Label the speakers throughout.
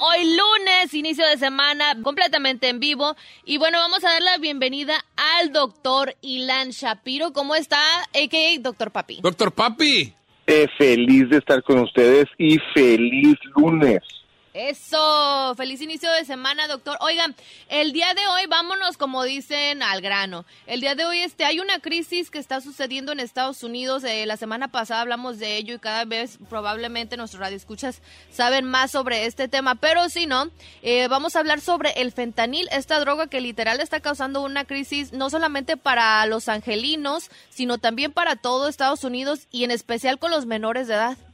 Speaker 1: Hoy lunes, inicio de semana, completamente en vivo. Y bueno, vamos a dar la bienvenida al doctor Ilan Shapiro. ¿Cómo está? A.K.A. Doctor Papi.
Speaker 2: Doctor Papi.
Speaker 3: Eh, feliz de estar con ustedes y feliz lunes.
Speaker 1: Eso, feliz inicio de semana, doctor. Oigan, el día de hoy vámonos, como dicen, al grano. El día de hoy este, hay una crisis que está sucediendo en Estados Unidos. Eh, la semana pasada hablamos de ello y cada vez probablemente nuestros radioescuchas saben más sobre este tema. Pero si no, eh, vamos a hablar sobre el fentanil, esta droga que literal está causando una crisis no solamente para los angelinos, sino también para todo Estados Unidos y en especial con los menores de edad.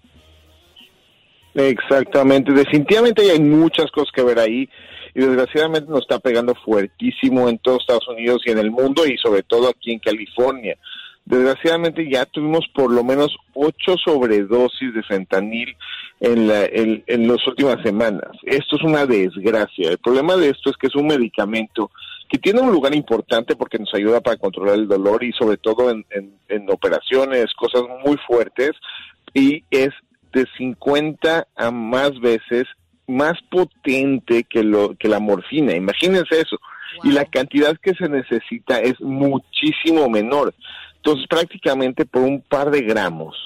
Speaker 3: Exactamente, definitivamente hay muchas cosas que ver ahí y desgraciadamente nos está pegando fuertísimo en todos Estados Unidos y en el mundo y sobre todo aquí en California. Desgraciadamente ya tuvimos por lo menos ocho sobredosis de fentanil en, la, en, las últimas semanas. Esto es una desgracia. El problema de esto es que es un medicamento que tiene un lugar importante porque nos ayuda para controlar el dolor y sobre todo en, en, en operaciones, cosas muy fuertes y es de 50 a más veces más potente que lo que la morfina. Imagínense eso. Y la cantidad que se necesita es muchísimo menor. Entonces, prácticamente por un par de gramos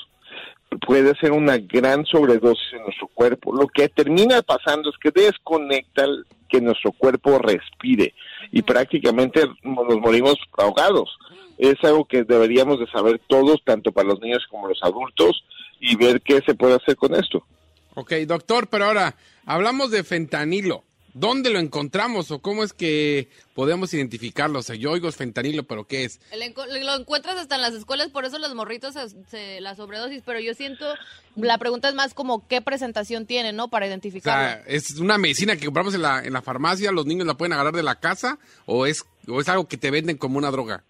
Speaker 3: puede ser una gran sobredosis en nuestro cuerpo. Lo que termina pasando es que desconecta que nuestro cuerpo respire y prácticamente nos morimos ahogados. Es algo que deberíamos de saber todos, tanto para los niños como los adultos, y ver qué se puede hacer con esto.
Speaker 2: Ok, doctor, pero ahora hablamos de fentanilo. ¿Dónde lo encontramos o cómo es que podemos identificarlo? O sea, yo oigo fentanilo, pero ¿qué es?
Speaker 1: Lo encuentras hasta en las escuelas, por eso los morritos, se, la sobredosis, pero yo siento, la pregunta es más como qué presentación tiene, ¿no? Para identificarlo.
Speaker 2: O sea, ¿es una medicina que compramos en la, en la farmacia, los niños la pueden agarrar de la casa o es, o es algo que te venden como una droga?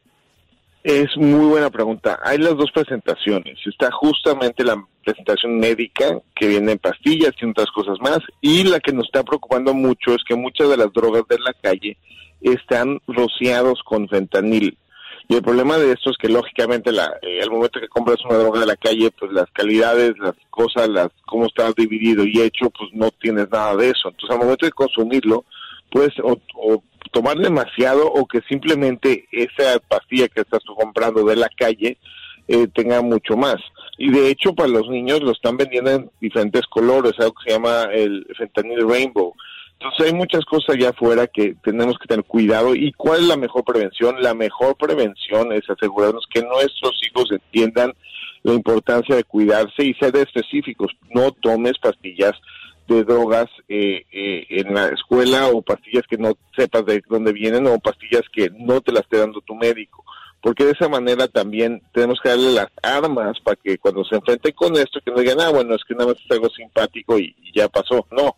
Speaker 3: Es muy buena pregunta. Hay las dos presentaciones. Está justamente la presentación médica, que viene en pastillas y otras cosas más, y la que nos está preocupando mucho es que muchas de las drogas de la calle están rociados con fentanil. Y el problema de esto es que lógicamente la, eh, al momento que compras una droga de la calle, pues las calidades, las cosas, las cómo está dividido y hecho, pues no tienes nada de eso. Entonces al momento de consumirlo, pues o, o tomar demasiado o que simplemente esa pastilla que estás comprando de la calle eh, tenga mucho más. Y de hecho para los niños lo están vendiendo en diferentes colores, algo que se llama el fentanil rainbow. Entonces hay muchas cosas allá afuera que tenemos que tener cuidado. ¿Y cuál es la mejor prevención? La mejor prevención es asegurarnos que nuestros hijos entiendan la importancia de cuidarse y ser específicos. No tomes pastillas de drogas eh, eh, en la escuela o pastillas que no sepas de dónde vienen o pastillas que no te las esté dando tu médico. Porque de esa manera también tenemos que darle las armas para que cuando se enfrenten con esto, que no digan, ah, bueno, es que nada más es algo simpático y, y ya pasó. No,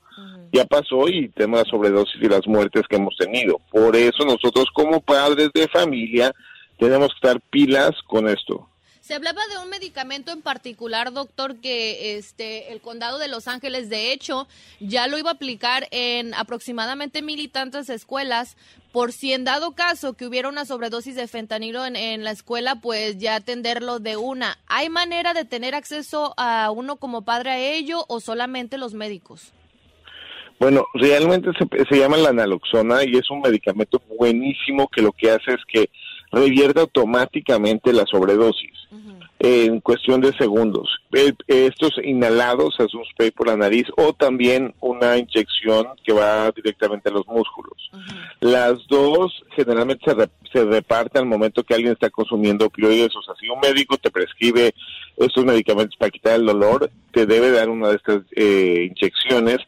Speaker 3: ya pasó y tema de sobredosis y las muertes que hemos tenido. Por eso nosotros como padres de familia tenemos que estar pilas con esto.
Speaker 1: Se hablaba de un medicamento en particular, doctor, que este el condado de Los Ángeles, de hecho, ya lo iba a aplicar en aproximadamente mil y tantas escuelas. Por si en dado caso que hubiera una sobredosis de fentanilo en, la escuela, pues ya atenderlo de una. ¿Hay manera de tener acceso a uno como padre a ello o solamente los médicos?
Speaker 3: Bueno, realmente se, se llama la naloxona y es un medicamento buenísimo que lo que hace es que revierte automáticamente la sobredosis en cuestión de segundos. Eh, Estos inhalados es un spray por la nariz o también una inyección que va directamente a los músculos. Las dos generalmente se, re- se reparten al momento que alguien está consumiendo opioides. O sea, si un médico te prescribe estos medicamentos para quitar el dolor, te debe dar una de estas eh, inyecciones.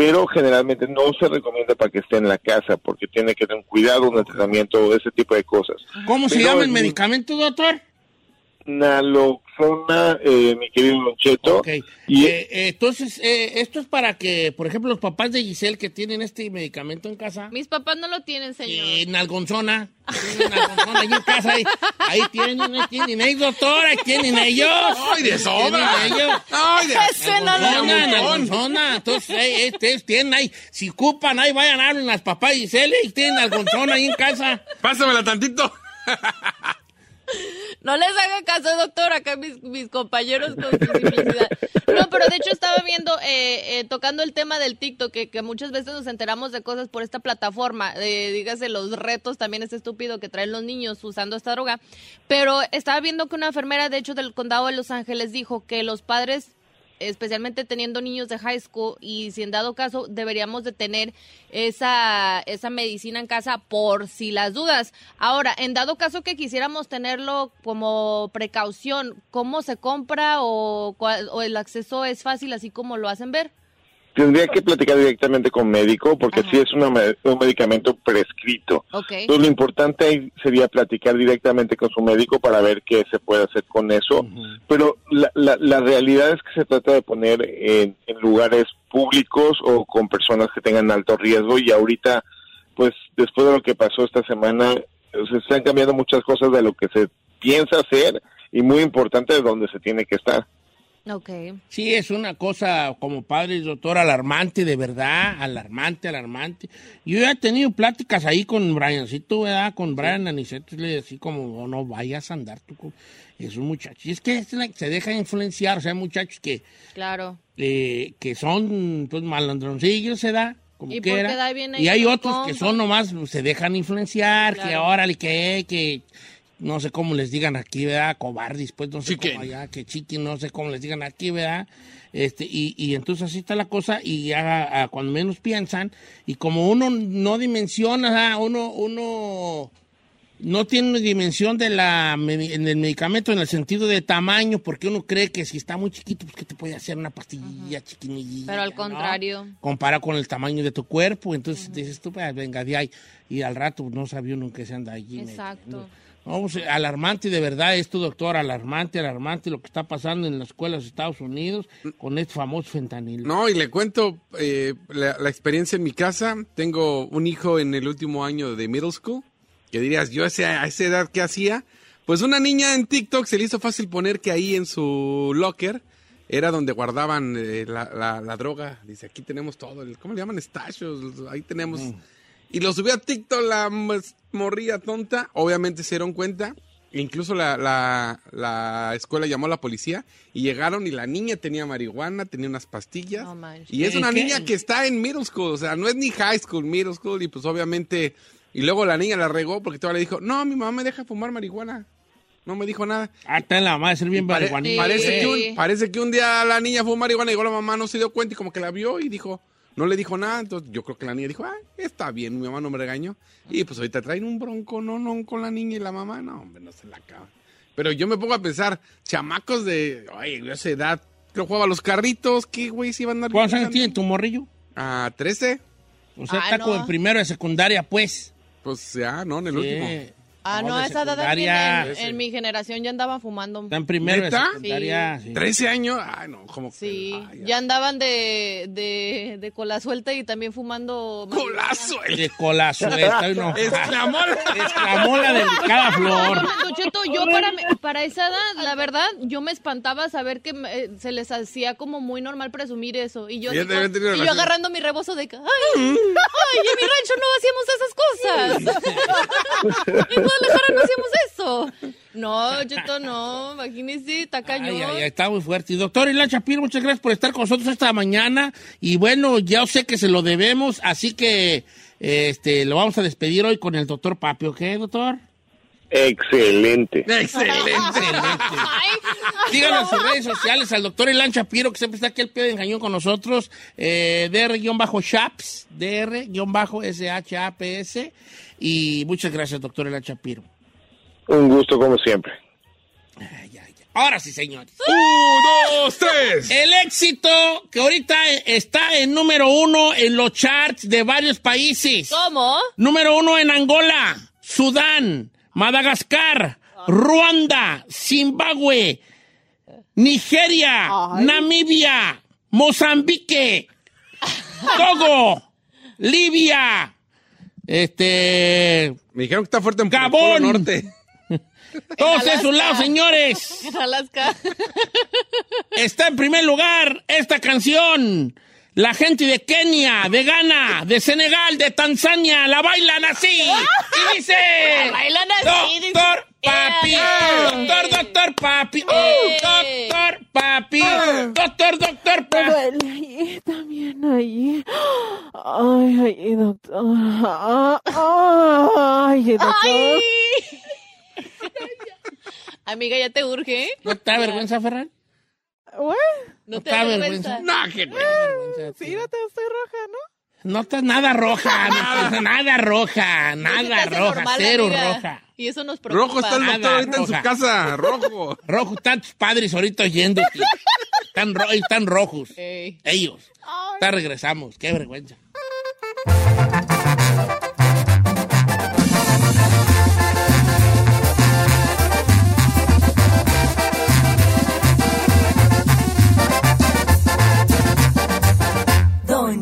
Speaker 3: Pero generalmente no se recomienda para que esté en la casa porque tiene que tener cuidado, un entrenamiento, ese tipo de cosas.
Speaker 4: ¿Cómo se llama el medicamento, doctor?
Speaker 3: Naloxona, eh, mi querido Loncheto.
Speaker 4: Ok.
Speaker 3: Y
Speaker 4: Eh, eh, entonces, eh, esto es para que, por ejemplo, los papás de Giselle que tienen este medicamento en casa,
Speaker 1: Mis papás no lo tienen, señor.
Speaker 4: en Algonzona, tienen Algonzona ahí en casa, ahí, ahí tienen, ahí tienen, ahí doctor, ahí tienen ellos.
Speaker 2: ¡Ay, de sobra! ¡Ay, de
Speaker 4: Algonzona, en. Algonzona. Entonces, eh, ustedes tienen ahí, si ocupan, ahí vayan a hablar las papás de Giselle y tienen Algonzona ahí en casa.
Speaker 2: Pásamela tantito.
Speaker 1: No les haga caso, doctor, acá mis, compañeros con su simplicidad. No, pero de hecho estaba viendo, eh, eh, tocando el tema del TikTok, que, que muchas veces nos enteramos de cosas por esta plataforma, eh, dígase los retos, también es estúpido que traen los niños usando esta droga, pero estaba viendo que una enfermera, de hecho, del condado de Los Ángeles dijo que los padres especialmente teniendo niños de high school y si en dado caso deberíamos de tener esa, esa medicina en casa por si las dudas. Ahora, en dado caso que quisiéramos tenerlo como precaución, ¿cómo se compra o, o el acceso es fácil así como lo hacen ver?
Speaker 3: Tendría que platicar directamente con médico porque
Speaker 1: Ajá.
Speaker 3: si es una un medicamento prescrito. Entonces lo importante ahí sería platicar directamente con su médico para ver qué se puede hacer con eso. Pero la, la, la realidad es que se trata de poner en, en lugares públicos o con personas que tengan alto riesgo y ahorita, pues después de lo que pasó esta semana, se están cambiando muchas cosas de lo que se piensa hacer y muy importante de dónde se tiene que estar.
Speaker 1: Ok.
Speaker 4: Sí, es una cosa como padre, doctor, alarmante, de verdad, alarmante, alarmante. Yo ya he tenido pláticas ahí con Briancito, ¿verdad? Con Brian Aniceto, le decía como, "Oh, no vayas a andar tú con esos muchachos. Y es que es se dejan influenciar, o sea, muchachos que,
Speaker 1: Claro.
Speaker 4: eh, que son pues, malandroncillos, se da, como
Speaker 1: Y
Speaker 4: quiera.
Speaker 1: da bien ahí
Speaker 4: Y hay otros que son nomás, se dejan influenciar, que
Speaker 1: Claro.
Speaker 4: órale, que, que, no sé cómo les digan aquí, ¿verdad? Cobardis, pues no sé cómo allá, que chiquen, no sé cómo les digan aquí, ¿verdad? Este, y, y entonces así está la cosa, y ya cuando menos piensan, y como uno no dimensiona, ¿verdad? uno, uno no tiene una dimensión de la, medi- en el medicamento en el sentido de tamaño, porque uno cree que si está muy chiquito, pues que te puede hacer una pastillilla chiquinilla.
Speaker 1: Pero al
Speaker 4: ¿no?
Speaker 1: contrario.
Speaker 4: Compara con el tamaño de tu cuerpo, entonces dices tú, pues, venga de ahí, y al rato no sabía uno que se anda allí.
Speaker 1: Exacto.
Speaker 4: No, pues, alarmante de verdad esto, doctor, alarmante, alarmante lo que está pasando en las escuelas de Estados Unidos con este famoso fentanilo.
Speaker 2: No, y le cuento eh, la, la experiencia en mi casa. Tengo un hijo en el último año de middle school. Que dirías, yo a esa, a esa edad, ¿qué hacía? Pues una niña en TikTok se le hizo fácil poner que ahí en su locker era donde guardaban eh, la, la- la droga. Dice, aquí tenemos todo. el- ¿Cómo le llaman? Estachos. Ahí tenemos. Y lo subió a TikTok la morría tonta. Obviamente se dieron cuenta. Incluso la, la, la escuela llamó a la policía y llegaron y la niña tenía marihuana, tenía unas pastillas. Y es
Speaker 4: ¿Eh,
Speaker 2: una
Speaker 4: qué?
Speaker 2: niña que está en middle school, o sea, no es ni high school, middle school. Y pues obviamente, y luego la niña la regó porque todavía le dijo, no, mi mamá me deja fumar marihuana. No me dijo nada.
Speaker 4: Ah, está en la madre, ser bien
Speaker 2: Pare-
Speaker 4: marihuanita.
Speaker 2: parece, que un, parece que un día la niña fue marihuana y llegó la mamá, no se dio cuenta y como que la vio y dijo, no le dijo nada. Entonces yo creo que la niña dijo, ah, está bien, mi mamá no me regañó. Y pues ahorita traen un bronco, no, no, con la niña y la mamá, no, hombre, no se la acaba. Pero yo me pongo a pensar, chamacos de, oye, yo a esa edad, que jugaba a los carritos, ¿qué güey se iban a andar?
Speaker 4: ¿Cuántos años tiene tu morrillo?
Speaker 2: A 13,
Speaker 4: O sea,
Speaker 1: Ah,
Speaker 4: está
Speaker 1: no.
Speaker 4: como en primero de secundaria, pues.
Speaker 2: pues ya, ¿no? En el
Speaker 4: Sí.
Speaker 2: último.
Speaker 1: Ah,
Speaker 4: No,
Speaker 1: no, esa edad en, en mi generación ya andaban fumando.
Speaker 4: Está en primero
Speaker 2: ¿Neta?
Speaker 4: de secundaria. sí.
Speaker 2: 13 años, ay, no, como que-
Speaker 1: Sí, ya andaban de, de, de cola suelta y también fumando.
Speaker 2: Colazo, el
Speaker 4: De cola suelta. No.
Speaker 2: exclamó.
Speaker 4: Exclamó la delicada flor.
Speaker 1: Don Cheto, yo para, para esa edad, la verdad, yo me espantaba saber que me- eh, se les hacía como muy normal presumir eso. Y yo, y yo agarrando mi rebozo de ay, ay, en mi rancho no hacíamos esas cosas. Guadalajara no hacíamos eso. No, Cheto, no, imagínese, está cañón.
Speaker 4: Ay, ay, ay, está muy fuerte. Y doctor Ilan Shapiro, muchas gracias por estar con nosotros esta mañana. Y bueno, ya sé que se lo debemos, así que este, lo vamos a despedir hoy con el doctor Papi, ¿ok, doctor?
Speaker 3: Excelente.
Speaker 2: Excelente.
Speaker 4: Díganle en sus redes sociales al doctor Ilan Shapiro, que siempre está aquí al pie de engañón con nosotros, eh, DR-Shaps, DR-SHAPS. Y muchas gracias, doctor Ilan Shapiro.
Speaker 3: Un gusto como siempre.
Speaker 4: Ay, ay, ay. Ahora sí, señores.
Speaker 2: ¡Un, dos, tres!
Speaker 4: El éxito que ahorita está en número uno en los charts de varios países.
Speaker 1: ¿Cómo?
Speaker 4: Número uno en Angola, Sudán, Madagascar, Ruanda, Zimbabue, Nigeria, Namibia, Mozambique, Togo, Libia, este,
Speaker 2: Me dijeron que está fuerte en
Speaker 4: Gabón.
Speaker 2: Norte.
Speaker 4: todos esos lados, señores.
Speaker 1: En Alaska.
Speaker 4: Está en primer lugar esta canción. La gente de Kenia, de Ghana, de Senegal, de Tanzania, la bailan así. Y dice...
Speaker 1: La bailan así, dice.
Speaker 4: Doctor Papi,
Speaker 1: Eh.
Speaker 4: doctor, doctor Papi, oh,
Speaker 1: Eh.
Speaker 4: doctor Papi, doctor, doctor
Speaker 5: Me
Speaker 4: Papi.
Speaker 5: duele ahí, también ahí. Ay, ay, doctor. Ay, doctor.
Speaker 1: Ay. Amiga, ya te urge. ¿eh?
Speaker 4: ¿No te da vergüenza, Ferran?
Speaker 5: Bueno,
Speaker 1: No te
Speaker 4: da vergüenza.
Speaker 1: vergüenza.
Speaker 2: No, que no.
Speaker 5: sí, no te estoy roja, ¿no?
Speaker 4: No estás nada roja, no estás nada roja,
Speaker 1: No
Speaker 4: nada roja,
Speaker 1: normal,
Speaker 4: cero
Speaker 1: amiga.
Speaker 4: roja.
Speaker 1: Y eso nos preocupa.
Speaker 2: Rojo está el
Speaker 4: Nada,
Speaker 2: doctor ahorita en su casa. Rojo.
Speaker 4: Rojo, están tus padres ahorita oyendo. Están, ro- están rojos.
Speaker 1: Ey.
Speaker 4: Ellos. Ya regresamos. Qué vergüenza.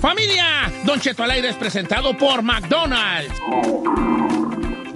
Speaker 4: Familia, Don Cheto al aire es presentado por McDonald's.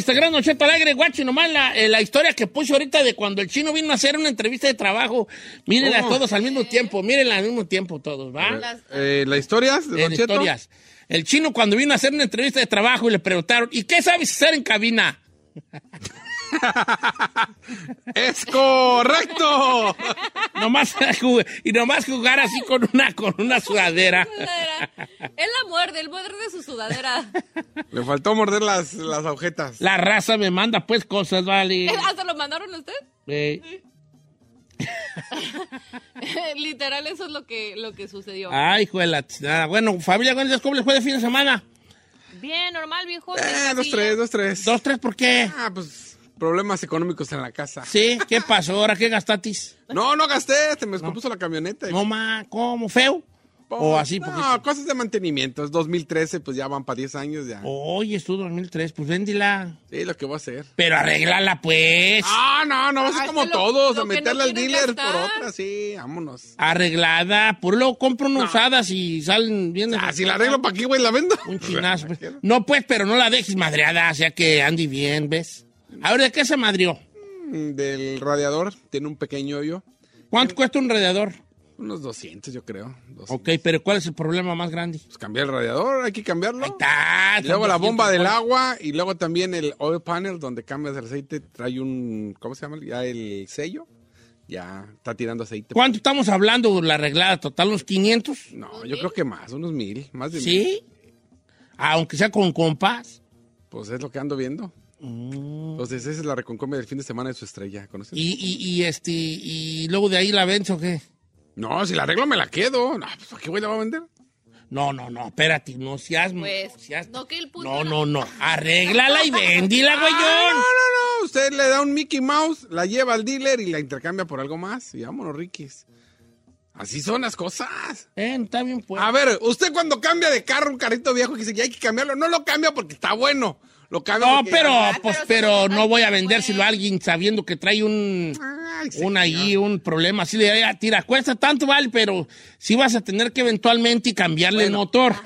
Speaker 4: Instagram, Cheto Alegre, guacho, y nomás la, eh, la historia que puse ahorita de cuando el chino vino a hacer una entrevista de trabajo. Mírenla
Speaker 2: Oh.
Speaker 4: todos al mismo tiempo, mírenla al mismo tiempo todos, ¿va?
Speaker 2: Eh, ¿La historia de Don Cheto?
Speaker 4: historias. El chino cuando vino a hacer una entrevista de trabajo y le preguntaron, ¿y qué sabes hacer en cabina?
Speaker 2: ¡Es correcto!
Speaker 4: Nomás y nomás jugar así con una, con una sudadera.
Speaker 1: Él la muerde, él muerde de su sudadera.
Speaker 2: Le faltó morder las, las agujetas.
Speaker 4: La raza me manda pues cosas, vale.
Speaker 1: ¿Hasta lo mandaron a usted?
Speaker 4: Eh,
Speaker 1: Literal, eso es lo que, lo que sucedió.
Speaker 4: Ay, hijo de la chingada. Bueno, familia, días, ¿cómo les fue de fin de semana?
Speaker 1: Bien, normal, viejo.
Speaker 2: Eh, dos, tres, dos, tres.
Speaker 4: Dos, tres, ¿por qué?
Speaker 2: Ah, pues problemas económicos en la casa.
Speaker 4: Sí, ¿qué pasó? ¿Ahora qué gastatis?
Speaker 2: No, no gasté, se me descompuso la camioneta.
Speaker 4: No, ma, ¿cómo? ¿Feo? ¿O así?
Speaker 2: No,
Speaker 4: poquito?
Speaker 2: cosas de mantenimiento. Es 2013, pues ya van para 10 años ya.
Speaker 4: Oye, es tu 2003, pues véndila.
Speaker 2: Sí, lo que voy a hacer.
Speaker 4: Pero arréglala, pues.
Speaker 2: Ah, no, no, va a ser como
Speaker 1: lo-
Speaker 2: todos,
Speaker 1: lo
Speaker 2: a
Speaker 1: que no
Speaker 2: meterle al dealer por otra, sí, vámonos.
Speaker 4: Arreglada. Por luego compro unas usadas y salen bien.
Speaker 2: Ah, si la arreglo para aquí, güey, la vendo.
Speaker 4: Un chinazo. pues. No, pues, pero no la dejes madreada, o sea que ande bien, ¿ves? A ver, ¿de qué se madrió?
Speaker 2: Mm, Del radiador, tiene un pequeño hoyo.
Speaker 4: ¿Cuánto cuesta un radiador?
Speaker 2: Unos 200, yo creo. 200.
Speaker 4: Ok, pero ¿cuál es el problema más grande?
Speaker 2: Pues cambiar el radiador, hay que cambiarlo.
Speaker 4: Ahí está.
Speaker 2: Y luego la bomba
Speaker 4: 200
Speaker 2: del agua y luego también el oil panel donde cambias el aceite, trae un, ¿cómo se llama? Ya el sello, ya está tirando aceite.
Speaker 4: ¿Cuánto estamos hablando la arreglada total? ¿Unos 500?
Speaker 2: No, yo creo que más, unos mil, más de mil.
Speaker 4: ¿Sí? Aunque sea con compás.
Speaker 2: Pues es lo que ando viendo. Entonces esa es la reconcomia del fin de semana de su estrella, ¿conoces?
Speaker 4: Mm. Y, y, y este, y luego de ahí la vence o qué?
Speaker 2: No, si la arreglo me la quedo. No, pues ¿para qué voy la voy a vender?
Speaker 4: No, no, no, espérate, no seas...
Speaker 1: Pues,
Speaker 4: no seas-
Speaker 1: no que el punto
Speaker 4: no, no, no, arréglala y vendila,
Speaker 2: Ah, no,
Speaker 4: güeyón.
Speaker 2: no, no. Usted le da un Mickey Mouse, la lleva al dealer y la intercambia por algo más. Y vámonos, Rikis. Así son las cosas.
Speaker 4: Eh, está bien, pues.
Speaker 2: A ver, usted cuando cambia de carro un carrito viejo que dice que hay que cambiarlo, no lo cambia porque está bueno. Lo cambia
Speaker 4: No,
Speaker 2: porque-
Speaker 4: pero,
Speaker 1: Ah,
Speaker 4: pues,
Speaker 1: pero
Speaker 4: no voy a vendérselo a alguien sabiendo que trae un,
Speaker 2: Ay,
Speaker 4: un ahí,
Speaker 2: señor.
Speaker 4: un problema. Así le diría, tira, cuesta tanto, vale, pero sí vas a tener que eventualmente cambiarle el motor.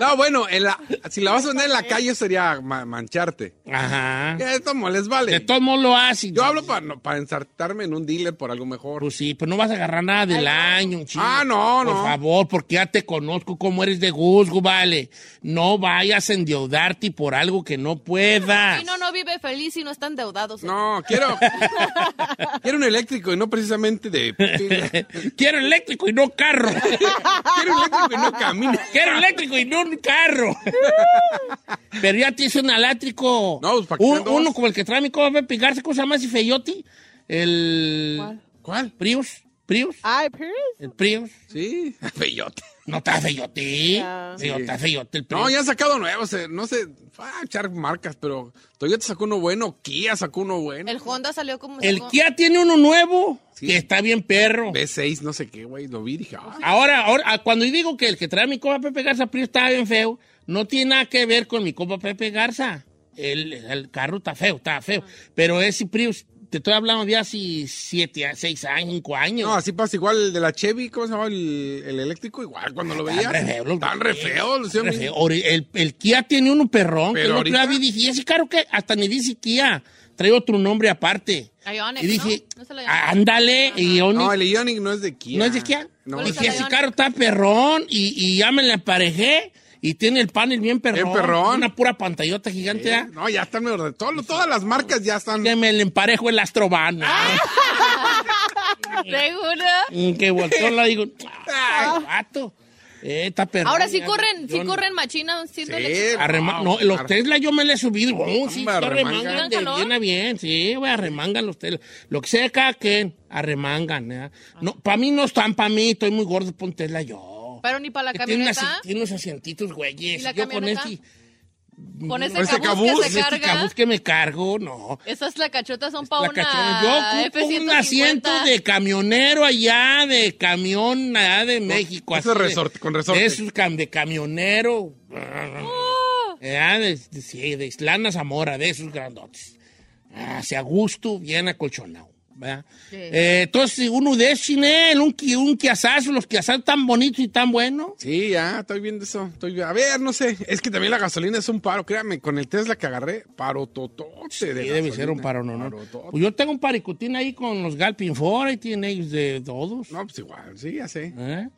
Speaker 2: No, bueno, en la- si la vas a vender en la calle sería ma- mancharte.
Speaker 4: Ajá.
Speaker 2: ¿Qué tomo? Les vale.
Speaker 4: De todos modos lo haces.
Speaker 2: Yo hablo para, no- para ensartarme en un dealer por algo mejor.
Speaker 4: Pues sí, pues no vas a agarrar nada del año, chico.
Speaker 2: Ah, no,
Speaker 4: Por
Speaker 2: no.
Speaker 4: favor, porque ya te conozco cómo eres de Guzgo, vale. No vayas a endeudarte por algo que no puedas.
Speaker 1: No, no vive feliz y no está endeudado. señor.
Speaker 2: No, quiero. quiero un eléctrico y no precisamente de. quiero
Speaker 4: Quiero eléctrico y no carro.
Speaker 2: un eléctrico y no camina.
Speaker 4: Quiero eléctrico y no un carro. Pero ya tienes un eléctrico.
Speaker 2: No, pues, ¿para qué
Speaker 4: Un- uno como el que trae mi copa Garza, ¿cómo se llama ese feyoti? El.
Speaker 5: ¿Cuál?
Speaker 2: ¿Cuál?
Speaker 4: Prius. Prius.
Speaker 5: Ay, Pierce.
Speaker 4: El Prius.
Speaker 2: Sí, feyote.
Speaker 4: No está feyote. Feyote el.
Speaker 2: No, ya han sacado nuevos. eh, No sé, va a echar marcas, pero Toyota sacó uno bueno, Kia sacó uno bueno.
Speaker 1: El Honda salió como...
Speaker 4: El
Speaker 1: sacó-
Speaker 4: Kia tiene uno nuevo
Speaker 2: Sí.
Speaker 4: que está bien perro.
Speaker 2: B6, no sé qué, güey. Lo vi dije, ah,
Speaker 4: Ahora, ahora, ah, cuando yo digo que el que trae mi copa Pepe Garza Prius está bien feo, no tiene nada que ver con mi copa Pepe Garza. El, el carro está feo, está feo. Pero ese Prius, te estoy hablando de hace siete, seis años, cinco años.
Speaker 2: No, así pasa igual el de la Chevy, ¿cómo se llama? El, el eléctrico, igual cuando lo veía.
Speaker 4: Tan re feo,
Speaker 2: Tan re
Speaker 4: Re El, el Kia tiene uno perrón,
Speaker 2: Pero
Speaker 4: que
Speaker 2: ahorita-
Speaker 4: vi y dije, ¿y ese carro que hasta ni dice Kia, trae otro nombre aparte.
Speaker 1: Ioniq,
Speaker 4: y dije,
Speaker 1: ¿no? ¿No se lo
Speaker 4: "Ah,
Speaker 1: llama?
Speaker 4: ándale, Ioniq.
Speaker 2: No, el Ioniq no es de Kia.
Speaker 4: ¿No es de Kia?
Speaker 2: No,
Speaker 1: ¿Cuál
Speaker 4: y
Speaker 1: es
Speaker 4: que
Speaker 1: el
Speaker 4: ese carro está perrón y, y ya me la emparejé y tiene el panel bien perrón.
Speaker 2: Bien perrón.
Speaker 4: Una pura pantallota gigante.
Speaker 2: Eh,
Speaker 4: ¿ah?
Speaker 2: No, ya están mejor de todo, todas las marcas ya están.
Speaker 4: Que me le emparejo el Astrovan.
Speaker 1: ¿Seguro?
Speaker 4: Mm, que volteó la digo, ¡ay, vato! Eh, está perrón.
Speaker 1: Ahora sí corren, sí corren machina
Speaker 2: Sí.
Speaker 4: Arrema- no, los Tesla yo me le he subido. Oh, sí, sí,
Speaker 2: arremangan.
Speaker 4: bien a bien. Sí, güey, arremangan los Tesla. Lo que sea cada quien, arremangan. ¿eh? No, para mí no están, para mí, estoy muy gordo por un Tesla yo.
Speaker 1: Pero ni para la camioneta.
Speaker 4: tiene unos asientitos, güeyes.
Speaker 1: ¿Y la
Speaker 4: Yo con este,
Speaker 1: Con ese
Speaker 2: Con ese
Speaker 1: cabuz,
Speaker 2: cabuz,
Speaker 1: que se
Speaker 4: este
Speaker 1: carga.
Speaker 4: cabuz que me cargo, no.
Speaker 1: Esas lacachotas son para una.
Speaker 4: Yo ocupo un
Speaker 1: F-150.
Speaker 4: asiento de camionero allá, de camión allá de México.
Speaker 2: ese
Speaker 4: de-
Speaker 2: resorte, con resorte.
Speaker 4: De esos cam- de camionero.
Speaker 1: Oh.
Speaker 4: Allá de, de- sí, de Islana Zamora, de esos grandotes. Hacia gusto, bien acolchonado. ¿Verdad?
Speaker 1: Sí.
Speaker 4: Eh, entonces, uno de Chinel, un, un quiazazo, los quiazazos tan bonitos y tan buenos.
Speaker 2: Sí, ya, estoy viendo eso. Estoy, a ver, no sé. Es que también la gasolina es un paro. Créame, con el Tesla que agarré, paro totote de
Speaker 4: Sí, debe
Speaker 2: gasolina.
Speaker 4: ser un paro, no, no. Pues yo tengo un paricutín ahí con los Galpin Ford, ahí tienen ellos de todos.
Speaker 2: No, pues igual, sí, ya sé.
Speaker 4: ¿Eh?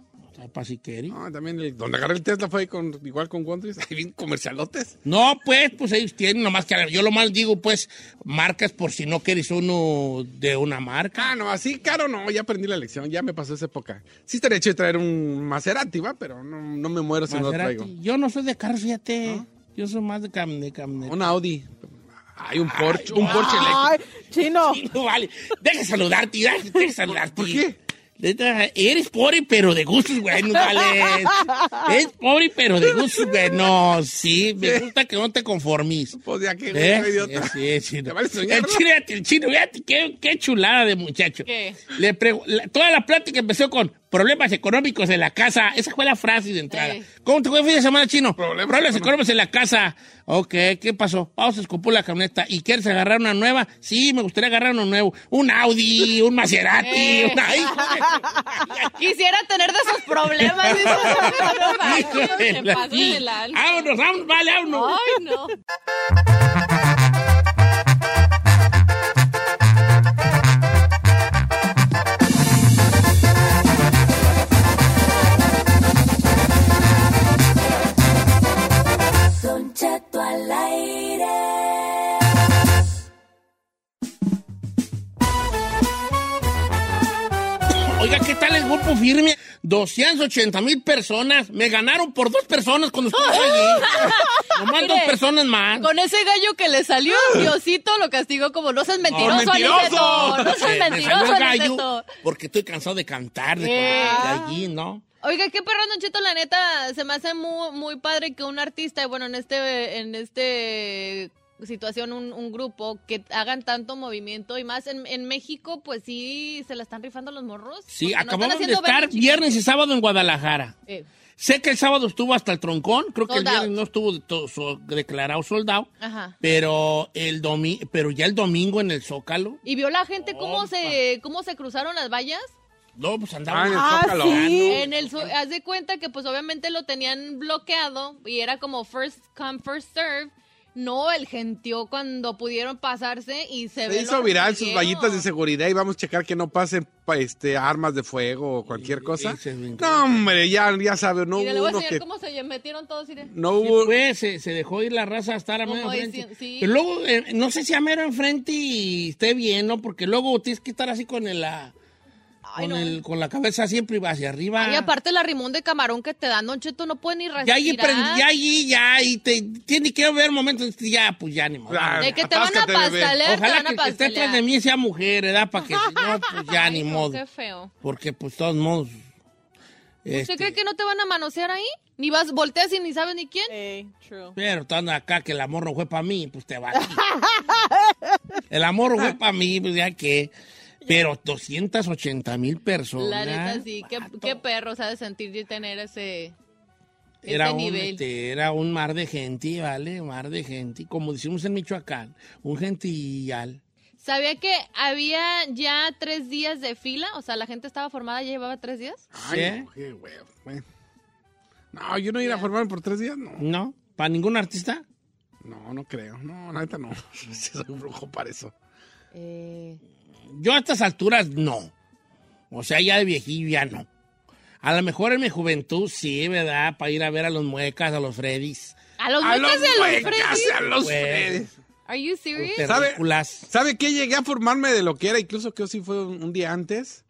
Speaker 2: No, también el, donde agarré el Tesla fue ahí con, igual con Wonders, ahí bien comercialotes.
Speaker 4: No, pues, pues ellos tienen, nomás que yo lo más digo, pues, marcas por si no quieres uno de una marca.
Speaker 2: Ah, no, así caro no, ya aprendí la lección, ya me pasó esa época. Sí estaría hecho de traer un Maserati, va, pero no, no me muero si no lo traigo.
Speaker 4: Yo no soy de carros, fíjate. Yo soy más de cam de cam-
Speaker 2: Un Audi. Hay un Porsche, un Porsche eléctrico.
Speaker 5: Ay, chino.
Speaker 4: Sí, no vale. Deja saludarte, deja, deja saludarte.
Speaker 2: ¿Por qué?
Speaker 4: Eres pobre, pero de gustos buenos, vale. Eres pobre, pero de gustos buenos. Sí, me gusta que no te conformes.
Speaker 2: Pues ya que,
Speaker 4: ¿Eh?
Speaker 2: idiota.
Speaker 4: Sí, sí,
Speaker 2: ¿Te
Speaker 4: no. El
Speaker 2: no?
Speaker 4: chino, el chino, fíjate, qué, qué chulada de muchacho.
Speaker 1: ¿Qué?
Speaker 4: Le toda la plática empezó con problemas económicos en la casa. Esa fue la frase de entrada.
Speaker 1: Eh.
Speaker 4: ¿Cómo te fue el fin de semana, chino?
Speaker 2: Problemas
Speaker 4: Problemas,
Speaker 2: económicos.
Speaker 4: en la casa. Ok, ¿qué pasó? Vamos a escupir la camioneta. ¿Y quieres agarrar una nueva? Sí, me gustaría agarrar uno nuevo. Un Audi, un Maserati,
Speaker 1: Eh.
Speaker 4: una...
Speaker 1: Quisiera tener de esos problemas.
Speaker 4: Vámonos, vámonos, vale, vámonos.
Speaker 1: Ay, no.
Speaker 4: Grupo firme, 280 mil personas. Me ganaron por dos personas cuando estuve allí. Nomás
Speaker 1: Mire,
Speaker 4: dos personas más.
Speaker 1: Con ese gallo que le salió, Diosito lo castigó como no seas mentiroso,
Speaker 2: mentiroso!
Speaker 1: Aniceto. No seas
Speaker 4: me
Speaker 1: mentiroso,
Speaker 4: el gallo porque estoy cansado de cantar de, de allí, ¿no?
Speaker 1: Oiga, qué perro, Don Cheto, la neta, se me hace muy, muy padre que un artista, bueno, en este, en este situación, un, un grupo, que hagan tanto movimiento y más en, en México, pues sí, se la están rifando los morros.
Speaker 4: Sí,
Speaker 1: no
Speaker 4: acabamos de estar viernes y sábado en Guadalajara.
Speaker 1: Eh,
Speaker 4: Sé que el sábado estuvo hasta el troncón, creo que el viernes
Speaker 1: out.
Speaker 4: no estuvo de to- so- declarado soldado,
Speaker 1: Ajá.
Speaker 4: pero el domi pero ya el domingo en el Zócalo,
Speaker 1: ¿Y vio la gente cómo se, cómo se cruzaron las vallas?
Speaker 4: no, pues
Speaker 2: Ah,
Speaker 4: andaban
Speaker 2: en el
Speaker 5: Ah,
Speaker 2: Zócalo.
Speaker 5: sí.
Speaker 1: En el, haz de cuenta que pues obviamente lo tenían bloqueado y era como first come, first serve. No, el gentío cuando pudieron pasarse y se, ve
Speaker 2: Se hizo viral sus vallitas de seguridad y vamos a checar que no pasen pa- este, armas de fuego o cualquier cosa. No, hombre, ya, ya sabe, no
Speaker 1: y le
Speaker 2: hubo
Speaker 1: voy a
Speaker 2: uno
Speaker 1: enseñar
Speaker 2: que...
Speaker 1: cómo se metieron todos. y de-
Speaker 2: No
Speaker 4: Sí,
Speaker 2: hubo...
Speaker 4: pues, se, se dejó ir la raza a estar a
Speaker 1: Como
Speaker 4: medio frente.
Speaker 1: diciendo- sí.
Speaker 4: Pero luego, eh, no sé si a mero enfrente y esté bien, ¿no? Porque luego tienes que estar así con el, la,
Speaker 1: Ay,
Speaker 4: con,
Speaker 1: no.
Speaker 4: el- con la cabeza siempre hacia arriba.
Speaker 1: Y aparte la rimón de camarón que te dan, Don Cheto, no puede ni respirar.
Speaker 4: ya allí, prend- ya allí, ya, y te tiene que haber momentos, ya, pues ya ni modo.
Speaker 1: De que te van a te
Speaker 4: Ojalá
Speaker 1: van a
Speaker 4: que el que esté atrás de mí sea mujer, ¿verdad? Para que si no, pues ya
Speaker 1: Ay,
Speaker 4: ni modo.
Speaker 1: Qué feo.
Speaker 4: Porque, pues, todos modos.
Speaker 1: ¿Usted
Speaker 4: este,
Speaker 1: cree que no te van a manosear ahí? Ni vas, volteas y ni sabes ni quién.
Speaker 5: Hey, true.
Speaker 4: Pero estando acá que el amor no fue para mí, pues te va. el amor no fue para mí, pues ya que. Pero 280 mil personas.
Speaker 1: La neta, sí. Qué, qué perro, ¿sabes? Sentir y tener ese,
Speaker 4: Era
Speaker 1: ese
Speaker 4: un,
Speaker 1: nivel.
Speaker 4: este, era un mar de gente, ¿vale? Un mar de gente. Como decimos en Michoacán, un gentillal.
Speaker 1: ¿Sabía que había ya tres días de fila? O sea, la gente estaba formada, ya llevaba tres días.
Speaker 2: Ay,
Speaker 4: ¿Sí?
Speaker 2: no, qué huevo. No, yo no ir a formarme por tres días, no.
Speaker 4: ¿No? ¿Para ningún artista?
Speaker 2: No, no creo. No, la neta no. Soy un brujo para eso.
Speaker 1: Eh,
Speaker 4: Yo a estas alturas no. O sea, ya de viejillo ya no. A lo mejor en mi juventud sí, ¿verdad? Para ir a ver a los muecas, a los Freddys.
Speaker 1: a los
Speaker 2: A los
Speaker 1: muecas y a los
Speaker 2: muecas,
Speaker 1: Freddy.
Speaker 2: a los
Speaker 4: Pues,
Speaker 2: Freddy.
Speaker 1: Are you serious?
Speaker 2: ¿Sabe? ¿Sabe qué? Llegué a formarme de lo que era, incluso que sí fue un, un día antes.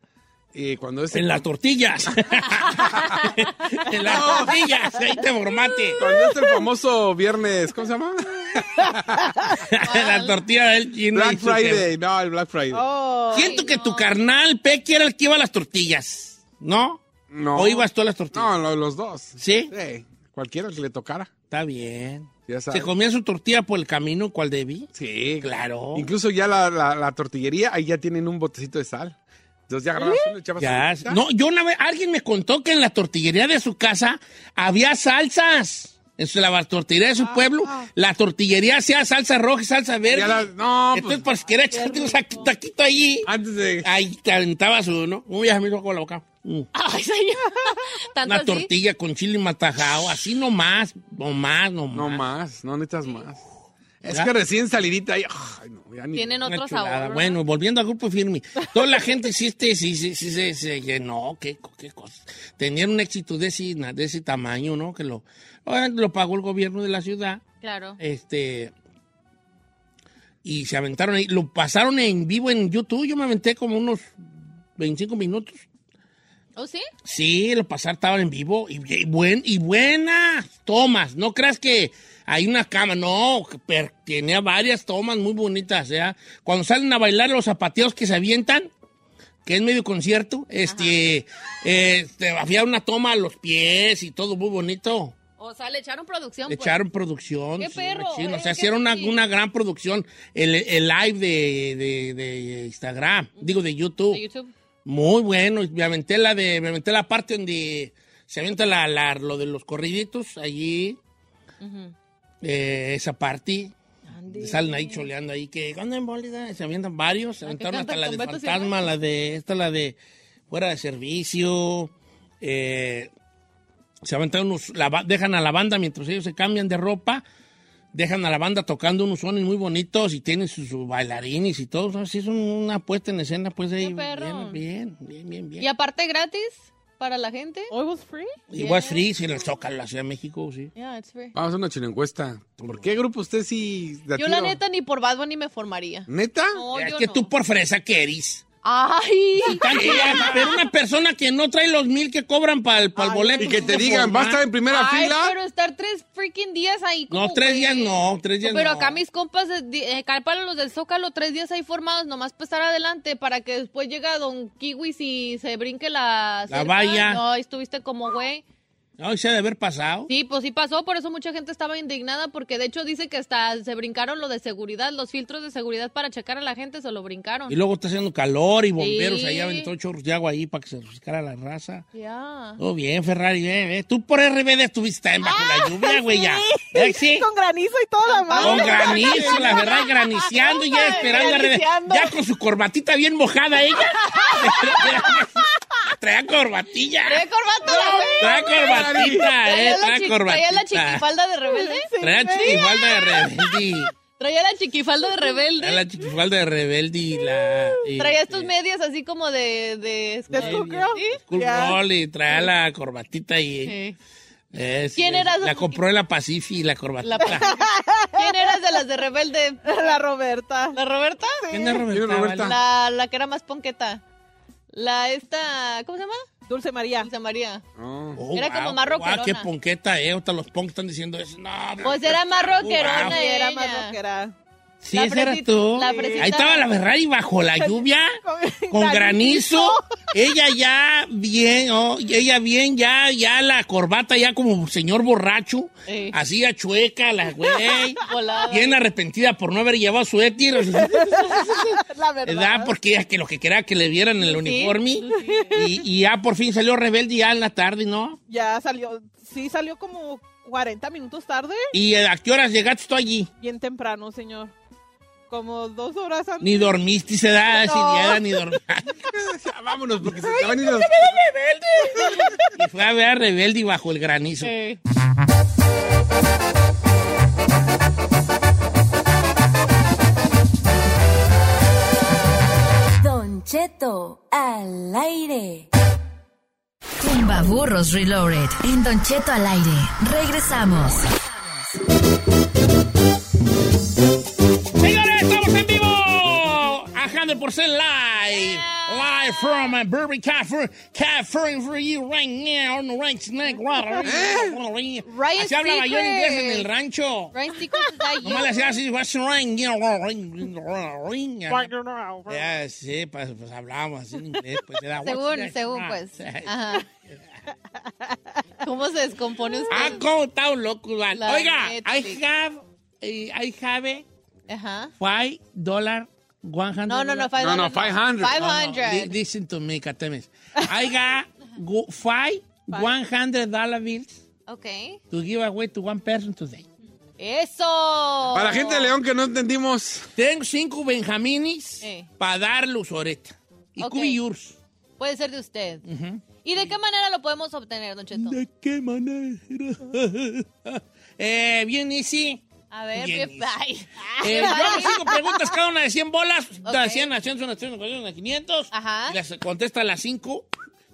Speaker 2: Y cuando ese,
Speaker 4: En las tortillas. en las tortillas. Ahí te formate.
Speaker 2: cuando es el famoso viernes, ¿cómo se llama?
Speaker 4: en las tortillas del chino.
Speaker 2: Black Friday, no, el Black Friday.
Speaker 5: Oh.
Speaker 4: Siento que tu carnal Pequi era el que iba a las tortillas. ¿No?
Speaker 2: No.
Speaker 4: ¿O ibas tú a las tortillas?
Speaker 2: No, lo- los dos.
Speaker 4: ¿Sí?
Speaker 2: Sí, cualquiera que le tocara.
Speaker 4: Está bien.
Speaker 2: Ya sabes.
Speaker 4: ¿Se comía su tortilla por el camino cual debí?
Speaker 2: Sí,
Speaker 4: Claro.
Speaker 2: Incluso ya la, la- la tortillería, ahí ya tienen un botecito de sal. Entonces ya agarrabas y echabas
Speaker 4: Ya. No, yo una vez, alguien me contó que en la tortillería de su casa había salsas. En su- la tortillería de su pueblo, la tortillería hacía salsa roja y salsa verde.
Speaker 2: La- no,
Speaker 4: Entonces,
Speaker 2: pues,
Speaker 4: por si quería echarte un saquito- taquito allí,
Speaker 2: antes de...
Speaker 4: ahí te aventabas uno. Uy, ya me hizo con la boca. Mm.
Speaker 1: Ay, señor. ¿Tanto
Speaker 4: Una
Speaker 1: así?
Speaker 4: tortilla con chile matajado, así nomás, nomás, nomás.
Speaker 2: No más, no necesitas más. Es
Speaker 4: ¿Ya?
Speaker 2: que recién salidita ahí, ay, no, ya ni...
Speaker 1: Tienen otro
Speaker 4: chulada.
Speaker 1: sabor. ¿verdad?
Speaker 4: Bueno, volviendo al grupo firme. Toda la gente este, sí, sí, sí, sí, se llenó, qué, qué cosa. Tenían un éxito de ese, de ese tamaño, ¿no? Que lo, lo pagó el gobierno de la ciudad.
Speaker 1: Claro.
Speaker 4: Este. Y se aventaron ahí. Lo pasaron en vivo en YouTube. Yo me aventé como unos 25 minutos.
Speaker 1: ¿Oh, sí?
Speaker 4: Sí, lo pasaron, estaban en vivo. Y, y buen, y buenas tomas. No creas que hay una cama. No, pero tenía varias tomas muy bonitas. ¿ya? Cuando salen a bailar los zapateos que se avientan, que es medio concierto, este, este, había una toma a los pies y todo muy bonito.
Speaker 1: O sea, le echaron producción.
Speaker 4: Le
Speaker 1: pues.
Speaker 4: echaron producción.
Speaker 1: ¡Qué perro!
Speaker 4: machín. O
Speaker 1: eh,
Speaker 4: sea, hicieron una, una gran producción. El, el live de, de- de Instagram, digo de YouTube.
Speaker 1: De YouTube.
Speaker 4: Muy bueno. Me aventé la de, me aventé la parte donde se avienta la, la- lo de los corriditos allí. Eh, esa parte.
Speaker 1: Ande.
Speaker 4: Salen ahí choleando ahí que cuando en bólida se avientan varios, se
Speaker 1: ¿La que
Speaker 4: aventaron hasta la de fantasma, la de esta la de fuera de servicio, eh, se aventaron unos, la dejan a la banda mientras ellos se cambian de ropa, dejan a la banda tocando unos sones muy bonitos y tienen sus, sus bailarines y todo, así es una puesta en escena pues ahí bien, bien, bien, bien.
Speaker 1: Y aparte gratis para la gente.
Speaker 5: Oh, it was free?
Speaker 4: Igual free, si en el Zócalo, la Ciudad de México, sí.
Speaker 1: Yeah, it's free.
Speaker 2: Vamos a hacer una chile encuesta. ¿Por qué grupo usted sí...
Speaker 1: Yo
Speaker 2: tiro?
Speaker 1: la neta ni por Bad Bunny me formaría.
Speaker 2: ¿Neta?
Speaker 1: No,
Speaker 4: es
Speaker 1: yo
Speaker 4: que
Speaker 1: no.
Speaker 4: tú por fresa que eres.
Speaker 1: ¡Ay!
Speaker 4: Pero una persona que no trae los mil que cobran para el,
Speaker 5: Ay,
Speaker 4: boleto.
Speaker 2: Y que te digan,
Speaker 4: forma.
Speaker 2: va a estar en primera
Speaker 1: Ay,
Speaker 2: fila.
Speaker 1: pero estar tres freaking días ahí.
Speaker 4: No, tres
Speaker 1: güey.
Speaker 4: días no, tres días
Speaker 1: Pero
Speaker 4: no.
Speaker 1: acá mis compas, eh, di- calpan los del Zócalo, tres días ahí formados, nomás para estar adelante, para que después llegue Don Kiwis y se brinque la...
Speaker 4: La
Speaker 1: cerca.
Speaker 4: valla.
Speaker 1: No, ahí estuviste como güey.
Speaker 4: No, se ha de haber pasado.
Speaker 1: Sí, pues sí pasó, por eso mucha gente estaba indignada, porque de hecho dice que hasta se brincaron lo de seguridad, los filtros de seguridad para checar a la gente se lo brincaron.
Speaker 4: Y luego está haciendo calor y bomberos
Speaker 1: Sí.
Speaker 4: ahí aventó chorros de agua ahí para que se refrescara la raza.
Speaker 1: Ya.
Speaker 4: Todo bien, Ferrari, bien, bien. Tú por RBD estuviste también bajo
Speaker 1: Ah,
Speaker 4: la lluvia, güey, ya. ¿Eh, sí?
Speaker 5: Con granizo y todo la madre.
Speaker 4: Con granizo, la verdad, graniceando y ya esperando a RBD.
Speaker 5: Graniceando.
Speaker 4: Ya con su corbatita bien mojada ella. Traía corbatilla.
Speaker 1: ¿Trae corbata la güey?
Speaker 4: Trae corbatita, eh,
Speaker 1: ¿Traía la
Speaker 4: trae corbatita.
Speaker 1: ¿Traía la chiquifalda de rebelde?
Speaker 4: Traía chiquifalda de rebelde.
Speaker 1: ¿Traía la chiquifalda de
Speaker 4: Traía
Speaker 1: rebelde?
Speaker 4: la chiquifalda de rebelde y la... y-
Speaker 1: ¿Traía estos medias así como de... de,
Speaker 5: ¿De
Speaker 4: y traía la corbatita y...
Speaker 1: Sí.
Speaker 4: es-
Speaker 1: ¿Quién
Speaker 4: es-
Speaker 1: era?
Speaker 4: La compró en la Pacifi la corbatita.
Speaker 1: La- ¿Quién eras de las de rebelde?
Speaker 5: La Roberta.
Speaker 1: ¿La Roberta?
Speaker 4: ¿Quién es Roberta?
Speaker 1: La, la que era más ponqueta. La esta... ¿Cómo se llama?
Speaker 5: Dulce María.
Speaker 1: Dulce María.
Speaker 2: Oh.
Speaker 4: Oh,
Speaker 1: Era como
Speaker 4: wow,
Speaker 1: más
Speaker 4: wow,
Speaker 1: rockerona.
Speaker 4: qué ponqueta, eh. Ahorita los punk están diciendo eso. No,
Speaker 1: Pues era más rockerona
Speaker 4: Wow.
Speaker 5: Era más rockera.
Speaker 4: Sí,
Speaker 1: la
Speaker 4: esa era tú. Ahí estaba la Ferrari bajo la lluvia. Con granizo, ella ya bien, oh, ella bien, ya, ya la corbata ya como señor borracho,
Speaker 1: Sí.
Speaker 4: así a chueca la güey, bien arrepentida por no haber llevado suéter,
Speaker 5: La verdad.
Speaker 4: ¿verdad? Porque ella que lo que quería que le vieran el uniforme y, y ya por fin salió rebelde ya en la tarde, ¿no?
Speaker 5: Ya salió. Sí, salió como 40 minutos tarde.
Speaker 4: ¿Y a qué horas llegaste tú allí?
Speaker 5: Bien temprano, señor. Como dos horas antes.
Speaker 4: Ni dormiste, se da,
Speaker 5: No.
Speaker 4: ni dormiste.
Speaker 2: Vámonos, porque se te van a ir los...
Speaker 4: y fue a ver a rebelde y bajo el granizo.
Speaker 1: Sí.
Speaker 6: Don Cheto al aire.
Speaker 7: Tumba Burros Reloaded. En Don Cheto al aire. Regresamos.
Speaker 4: 100% live. Live from uh, Burbank, California, California for you right now on the right snack. Así hablaba yo en inglés en el rancho.
Speaker 1: Ryan
Speaker 4: No le hacía así, what's Ya, sí, pues, pues hablábamos así en inglés. Pues,
Speaker 1: según, según,
Speaker 4: ah,
Speaker 1: pues. ¿Cómo se descompone usted?
Speaker 4: Ah, cómo está un loco, Oiga, I have, eh, I have...
Speaker 1: Ajá.
Speaker 4: Dollar 100.
Speaker 1: No, no, no,
Speaker 2: 500.
Speaker 4: No, no,
Speaker 1: 500.
Speaker 4: 500. listen to me, Katemis. I got five, five. $100 bills
Speaker 1: okay.
Speaker 4: to give away to one person today.
Speaker 1: ¡Eso!
Speaker 2: Para la gente de León que no entendimos.
Speaker 4: Tengo cinco benjaminis
Speaker 1: eh.
Speaker 4: para darlos ahorita. Y okay.
Speaker 1: Puede ser de usted. ¿Y de qué manera lo podemos obtener, Don Cheto?
Speaker 4: ¿De qué manera? eh, bien easy.
Speaker 1: A ver, qué...
Speaker 4: easy.
Speaker 1: Ay.
Speaker 4: Eh, yo hago cinco preguntas, cada una de 100 bolas.
Speaker 1: Ok.
Speaker 4: De 100 a 100, son 100, son 500.
Speaker 1: Ajá.
Speaker 4: Las contesta las 5.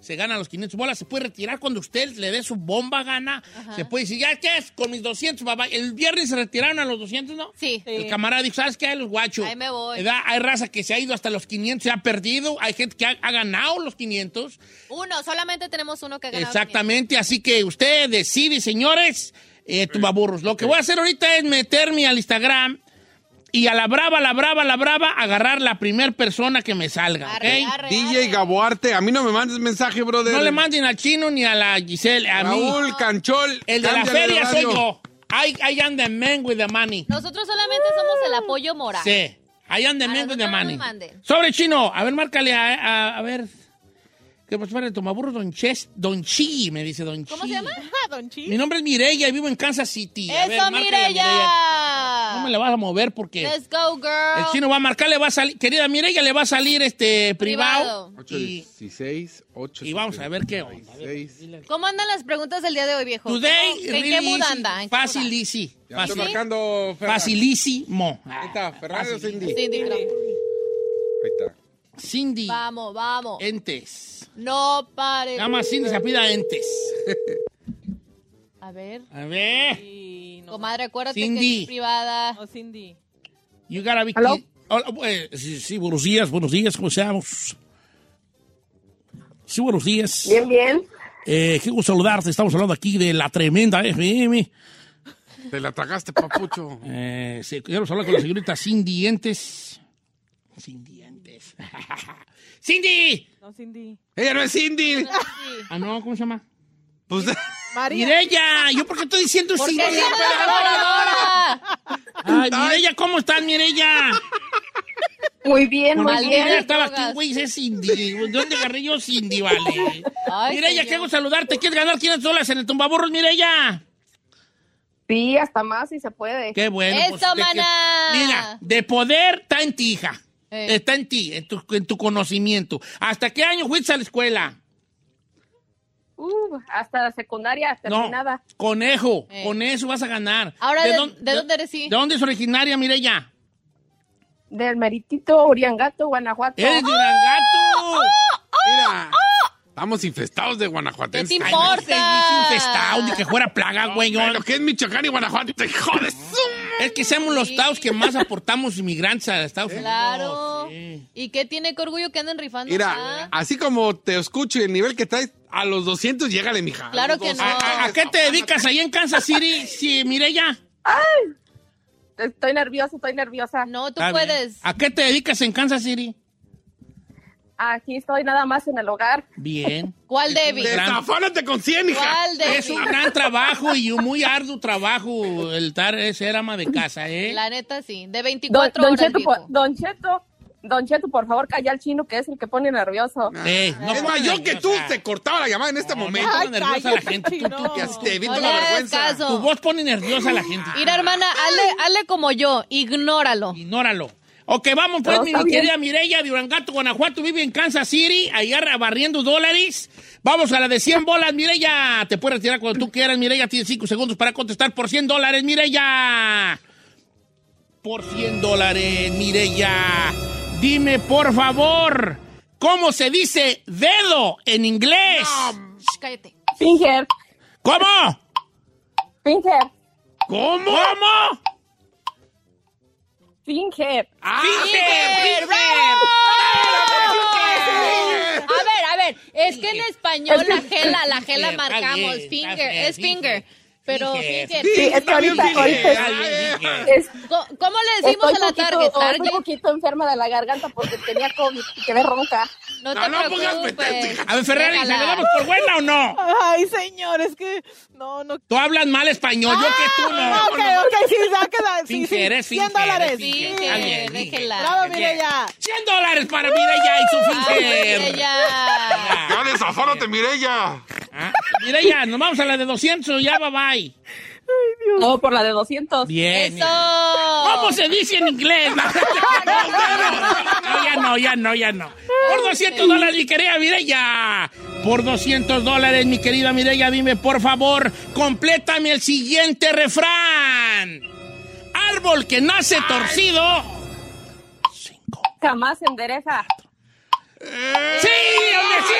Speaker 4: Se gana los 500 bolas. Se puede retirar cuando usted le dé su bomba gana. Se puede decir, ¿ya qué es? Con mis 200, papá. El viernes se retiraron a los 200, ¿no?
Speaker 1: Sí.
Speaker 4: El camarada dijo, ¿sabes qué? Los guachos.
Speaker 1: Ahí me voy.
Speaker 4: ¿Verdad? Hay raza que se ha ido hasta los 500, se ha perdido. Hay gente que ha, ha ganado los 500.
Speaker 1: Uno, solamente tenemos uno que ha ganado.
Speaker 4: Exactamente, así que usted decide, señores, eh, tumbaburros. Lo que voy a hacer ahorita es meterme al Instagram y a la brava, la brava, la brava, agarrar la primer persona que me salga, ¿ok?
Speaker 1: Arre, arre,
Speaker 2: DJ
Speaker 1: arre.
Speaker 2: Gaboarte, a mí no me mandes mensaje, brother.
Speaker 4: No le manden al chino ni a la Giselle, a mí.
Speaker 2: Raúl Canchol.
Speaker 4: El de la feria soy yo. I, I am the man with the money.
Speaker 1: Nosotros solamente somos el apoyo moral.
Speaker 4: Sí. I am the man with the money. Sobre chino, a ver, márcale a, a, a ver. ¿Qué pues para tomaburro? Don Ches, Don Chi, me dice Don Chi.
Speaker 1: ¿Cómo se llama?
Speaker 5: Ah, Don Chi.
Speaker 4: Mi nombre es Mireya y vivo en Kansas City. A
Speaker 1: ¡Eso, Mireya!
Speaker 4: No me la vas a mover porque
Speaker 1: Let's go, girl.
Speaker 4: el chino va a marcar, le va a salir, querida Mireya, le va a salir este privado.
Speaker 1: Privado.
Speaker 4: Y,
Speaker 2: 816, 8.
Speaker 4: y vamos a ver qué onda.
Speaker 1: ¿Cómo andan las preguntas del día de hoy, viejo?
Speaker 4: Today,
Speaker 1: ¿En
Speaker 4: really
Speaker 1: qué mood anda? ¿En qué
Speaker 4: Fácil, easy.
Speaker 2: Ya
Speaker 4: Fácil.
Speaker 2: estoy marcando. Ferra.
Speaker 4: Facilísimo.
Speaker 2: Ahí está, Ferrari o Cindy.
Speaker 1: creo.
Speaker 2: Ahí está.
Speaker 4: Cindy
Speaker 1: Vamos, vamos.
Speaker 4: Entes.
Speaker 1: No pare.
Speaker 4: Nada más Cindy se apida Entes.
Speaker 1: A ver.
Speaker 4: A ver.
Speaker 5: Y no,
Speaker 1: Comadre, acuérdate
Speaker 4: Cindy.
Speaker 1: que es privada.
Speaker 5: no, Cindy.
Speaker 4: You gotta be
Speaker 5: Hello?
Speaker 4: Hola, eh, sí, sí, buenos días, buenos días, ¿cómo estamos? Sí, buenos días.
Speaker 8: Bien, bien.
Speaker 4: Eh, qué gusto saludarte, estamos hablando aquí de la tremenda FM.
Speaker 2: Te la tragaste, papucho.
Speaker 4: Eh, sí, quiero hablar con la señorita Sin Dientes. Sin Dientes. ¡Cindy!
Speaker 5: No, Cindy.
Speaker 2: Ella no es Cindy.
Speaker 4: Ah, no, ¿cómo se llama?
Speaker 2: Pues,
Speaker 5: María.
Speaker 4: Mireya, ¿yo por qué estoy diciendo
Speaker 1: ¿Por qué
Speaker 4: Cindy?
Speaker 1: tienes la
Speaker 4: Ay, Mireya, ¿cómo estás, Mireya?
Speaker 8: Muy bien,
Speaker 4: Porque
Speaker 8: muy
Speaker 4: Mireya
Speaker 8: bien.
Speaker 4: estaba aquí, güey, es Cindy. ¿De dónde agarré yo Cindy, vale?
Speaker 1: Ay,
Speaker 4: Mireya, qué hago saludarte. ¿Quieres ganar 500 dólares en el tumbaburros, Mireya?
Speaker 8: Sí, hasta más si se puede.
Speaker 4: Qué bueno.
Speaker 1: ¡Eso,
Speaker 4: pues, que-
Speaker 1: maná!
Speaker 4: Mira, de poder está en ti, hija.
Speaker 1: Eh.
Speaker 4: Está en ti, en tu, en tu conocimiento. ¿Hasta qué año fuiste a la escuela?
Speaker 8: Uh, hasta la secundaria terminada.
Speaker 4: No, conejo,
Speaker 1: Eh.
Speaker 4: con eso vas a ganar.
Speaker 1: Ahora, ¿de,
Speaker 4: dónde-
Speaker 1: ¿de dónde eres sí?
Speaker 4: ¿De dónde es originaria, Mireya?
Speaker 8: Del Meritito, Uriangato, Guanajuato.
Speaker 4: ¡Eres de Urangato!
Speaker 2: mira, estamos infestados de guanajuatenses.
Speaker 1: ¿Qué te
Speaker 4: Ay, no
Speaker 1: importa?
Speaker 4: estés infestado, ni que fuera plaga, güey.
Speaker 2: Ay, Lo que es Michoacán y Guanajuato, te jodes.
Speaker 4: Es que seamos los estados que más aportamos inmigrantes a Estados Unidos.
Speaker 1: Claro.
Speaker 4: Sí.
Speaker 1: ¿Y qué tiene que orgullo que anden rifando?
Speaker 2: Mira,
Speaker 1: acá?
Speaker 2: así como te escucho y el nivel que traes, a los 200 llégale, mija.
Speaker 1: Claro que no.
Speaker 2: 200.
Speaker 4: ¿A, a qué te dedicas ahí en Kansas City, sí, Mireya?
Speaker 8: Estoy nerviosa, estoy nerviosa.
Speaker 1: No, tú
Speaker 4: Está bien.
Speaker 1: puedes.
Speaker 4: ¿A qué te dedicas en Kansas City?
Speaker 8: Aquí estoy nada más en el hogar.
Speaker 4: Bien.
Speaker 1: ¿Cuál Debbie?
Speaker 2: Desafánate con 100, hija.
Speaker 1: ¿Cuál Debbie?
Speaker 4: Es un gran trabajo y un muy arduo trabajo el dar, ser ama de casa, ¿eh?
Speaker 1: La neta, sí. De
Speaker 8: Don,
Speaker 1: 24
Speaker 8: don
Speaker 1: horas,
Speaker 8: Cheto, por, don Cheto, Don Cheto, por favor, calla al chino que es el que pone nervioso.
Speaker 4: Eh, no
Speaker 2: es más, yo que tú
Speaker 4: nerviosa.
Speaker 2: te cortaba la llamada en este
Speaker 4: No,
Speaker 2: momento.
Speaker 4: no pongas nerviosa a la gente. Tú, tú,
Speaker 2: te evito
Speaker 1: No
Speaker 2: la vergüenza.
Speaker 1: caso.
Speaker 4: tu voz pone nerviosa a la gente.
Speaker 1: Mira, hermana, hazle, hazle como yo, ignóralo.
Speaker 4: Ignóralo. Ok, vamos pues,
Speaker 8: No,
Speaker 4: mi querida Mireya de Urangato, Guanajuato, vive en Kansas City, allá barriendo dólares. Vamos a la de 100 bolas, Mireya. Te puedes retirar cuando tú quieras, Mireya. Tienes 5 segundos para contestar por 100 dólares, Mireya. Por 100 dólares, Mireya. Dime, por favor, ¿cómo se dice dedo en inglés?
Speaker 1: Shh, cállate.
Speaker 8: Finger,
Speaker 4: ¿Cómo?
Speaker 8: finger,
Speaker 4: ¿Cómo? ¿Cómo?
Speaker 8: Finger.
Speaker 4: ¡Ah,
Speaker 1: Finger, A ver, a ver, es que en español la G la, la G la
Speaker 4: Finger,
Speaker 1: marcamos, finger, es finger, pero.
Speaker 8: Sí, es que ahorita, ahorita
Speaker 1: ¿Cómo le decimos
Speaker 8: estoy,
Speaker 1: a la
Speaker 8: poquito,
Speaker 1: target?
Speaker 8: estoy un poquito enferma de la garganta porque tenía COVID y quedé ronca.
Speaker 1: No te
Speaker 2: No, no pongas pretexto, hija.
Speaker 4: A ver, Ferrari, ¿se damos por buena o no?
Speaker 5: Ay, señor, es que no, no.
Speaker 4: Tú hablas mal español, yo que tú no.
Speaker 5: Ah, ok, ok, sí, ya queda. Sí, sí.
Speaker 4: Finger, es
Speaker 5: 100
Speaker 4: finger,
Speaker 5: dólares.
Speaker 4: finger.
Speaker 1: déjela.
Speaker 5: Bravo,
Speaker 4: Bien.
Speaker 5: mire ya.
Speaker 4: 100 dólares para Mireya y su finger.
Speaker 1: ya.
Speaker 2: Ya Mireya.
Speaker 4: Ah, Mireya, nos vamos a la de 200, ya bye bye.
Speaker 8: No, por la de 200.
Speaker 4: Bien.
Speaker 1: Eso.
Speaker 4: ¿Cómo se dice en inglés? No, ya no, ya no, ya no. Por 200 dólares, mi querida Mireya. Por 200 dólares, mi querida Mireya, dime, por favor, complétame el siguiente refrán. Árbol que nace torcido. Cinco.
Speaker 8: Jamás se endereza.
Speaker 4: ¡Sí, hombre, sí!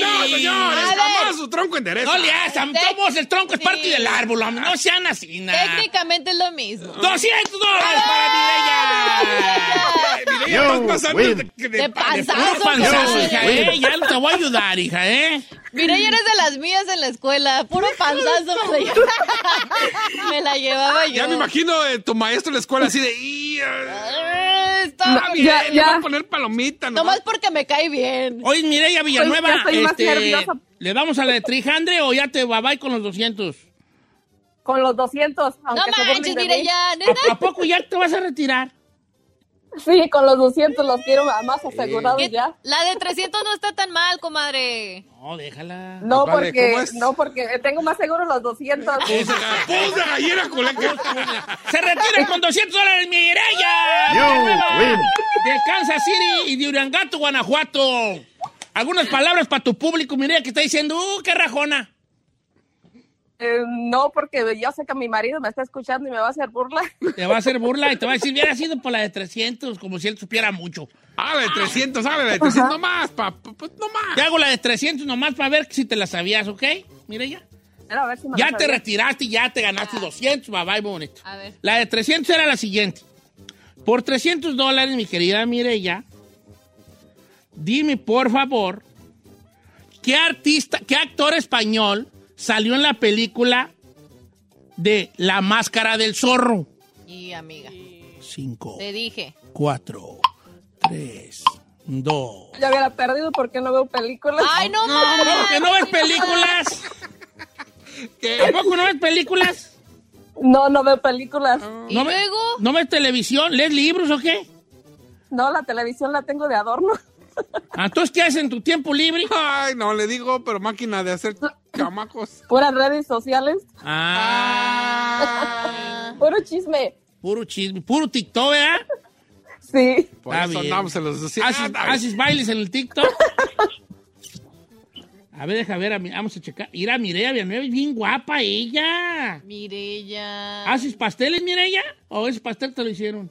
Speaker 2: No, no, señores.
Speaker 1: A ver.
Speaker 2: Su tronco endereza.
Speaker 4: No le hacen, todos el tronco es
Speaker 1: Sí.
Speaker 4: parte del árbol, hombre, no sean así, nada.
Speaker 1: Técnicamente es lo mismo.
Speaker 4: 200 dólares para Mireya.
Speaker 2: Mireya, vas pasando de, de-
Speaker 1: De
Speaker 4: De
Speaker 1: panzazo.
Speaker 4: puro panzazo,
Speaker 1: cabrón.
Speaker 4: hija, ¿eh? Ya te voy a ayudar, hija, ¿eh?
Speaker 1: Mira, ya eres de las mías en la escuela. Puro panzazo me la llevaba, me la llevaba yo.
Speaker 2: Ya me imagino eh, tu maestro en la escuela así de... "Y, eh,
Speaker 1: Ah, Está
Speaker 8: No,
Speaker 1: bien.
Speaker 8: ya,
Speaker 2: le
Speaker 8: ya.
Speaker 2: voy a poner palomita, ¿no?
Speaker 1: Nomás porque me cae bien.
Speaker 4: Oye, Mireya Villanueva,
Speaker 8: Pues ya estoy más
Speaker 4: este,
Speaker 8: nerviosa.
Speaker 4: ¿le damos a la de Trijandre o ya te babay con los 200?
Speaker 8: Con los 200.
Speaker 1: No
Speaker 8: Aunque burlen
Speaker 1: manches,
Speaker 8: de
Speaker 1: mire
Speaker 8: mí.
Speaker 1: ya, neta.
Speaker 4: ¿A, a poco ya te vas a retirar?
Speaker 8: Sí, con los 200 los quiero más asegurados
Speaker 1: ¿Qué-
Speaker 8: ya.
Speaker 1: La de 300 no está tan mal, comadre.
Speaker 4: No, déjala.
Speaker 8: No porque, no porque tengo más seguro los 200.
Speaker 2: Puse puse gallina culeca.
Speaker 4: Se retira con 200 dólares, Mireya de Kansas City y de Uriangato, Guanajuato. Algunas palabras para tu público, Mireya, que está diciendo, ¡uh, qué rajona!
Speaker 8: Eh, no, porque yo sé que mi marido me está escuchando y me va a hacer burla.
Speaker 4: Te va a hacer burla y te va a decir, hubiera sido por la de 300, como si él supiera mucho.
Speaker 2: Ah, la de 300, ¿sabes? La de 300 nomás, pa, pa- pa- nomás.
Speaker 4: Te hago la de 300 nomás para ver si te la sabías, ¿ok? Mireya.
Speaker 8: Pero a ver si me
Speaker 4: Ya
Speaker 8: lo
Speaker 4: te
Speaker 8: sabía.
Speaker 4: retiraste y ya te ganaste 200, bye bye, bonito.
Speaker 1: A ver.
Speaker 4: La de 300 era la siguiente. Por 300 dólares, mi querida Mireya, dime por favor, ¿qué artista, qué actor español salió en la película de La Máscara del Zorro?
Speaker 1: Y amiga,
Speaker 4: Cinco,
Speaker 1: te dije.
Speaker 4: cuatro, tres, dos.
Speaker 8: Ya hubiera perdido porque no veo películas.
Speaker 1: Ay, no,
Speaker 4: ¿Cómo que no ves películas? ¿Tampoco no ves películas?
Speaker 8: No, no veo películas.
Speaker 1: ¿Y
Speaker 4: ¿No,
Speaker 1: luego?
Speaker 4: ¿No ves televisión? ¿Lees libros o qué?
Speaker 8: No, la televisión la tengo de adorno.
Speaker 4: Entonces, ¿qué haces en tu tiempo libre?
Speaker 2: Ay, no, le digo, pero máquina de hacer chamacos.
Speaker 8: Puras redes sociales.
Speaker 4: Ah,
Speaker 8: Puro chisme.
Speaker 4: puro chisme, puro TikTok, ¿verdad?
Speaker 8: Sí.
Speaker 2: Por
Speaker 4: Está
Speaker 2: eso
Speaker 4: bien.
Speaker 2: andamos en los
Speaker 4: ¿Haces,
Speaker 2: 200.
Speaker 4: haces bailes en el TikTok? A ver, deja ver, a mi- vamos a checar. Mira, Mireya Villanueva es bien guapa ella.
Speaker 1: Mireya.
Speaker 4: ¿Haces pasteles, Mireya? ¿O ese pastel te lo hicieron?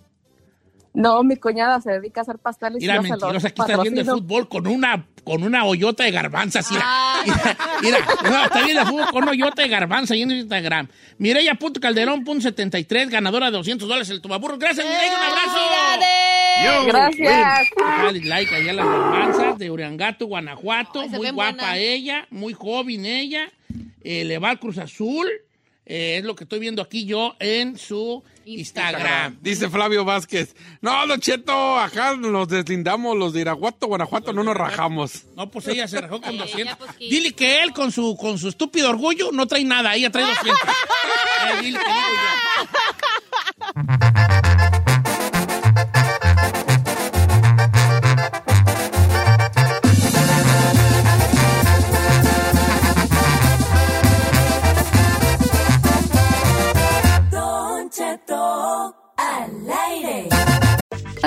Speaker 8: No, mi cuñada se dedica a hacer pasteles. y
Speaker 4: Mira,
Speaker 8: yo los
Speaker 4: mentirosa, aquí está viendo el
Speaker 8: patrocino.
Speaker 4: fútbol con una, con una hoyota de garbanzas. Mira,
Speaker 1: Ay.
Speaker 4: mira, mira, no, está viendo el fútbol con una hoyota de garbanza ahí en Instagram. Mireya.calderón.73, ganadora de 200 dólares el tomaburro. Gracias, Mireya, un abrazo.
Speaker 1: ¡Felicidades!
Speaker 8: Gracias.
Speaker 4: Dale like allá a las garbanzas de Uriangato, Guanajuato. Muy guapa
Speaker 1: buenas.
Speaker 4: ella, muy joven ella. Eh, le va al Cruz Azul. Eh, es lo que estoy viendo aquí yo en su Instagram.
Speaker 2: Dice Flavio Vázquez. No, Don Cheto, acá nos deslindamos los de Iraguato, Guanajuato, no nos rajamos.
Speaker 4: No, pues ella se rajó con
Speaker 1: Ella,
Speaker 4: 200.
Speaker 1: pues, que-
Speaker 4: Dile que él con su, con su estúpido orgullo no trae nada, ella trae 200. Eh, dile que digo yo.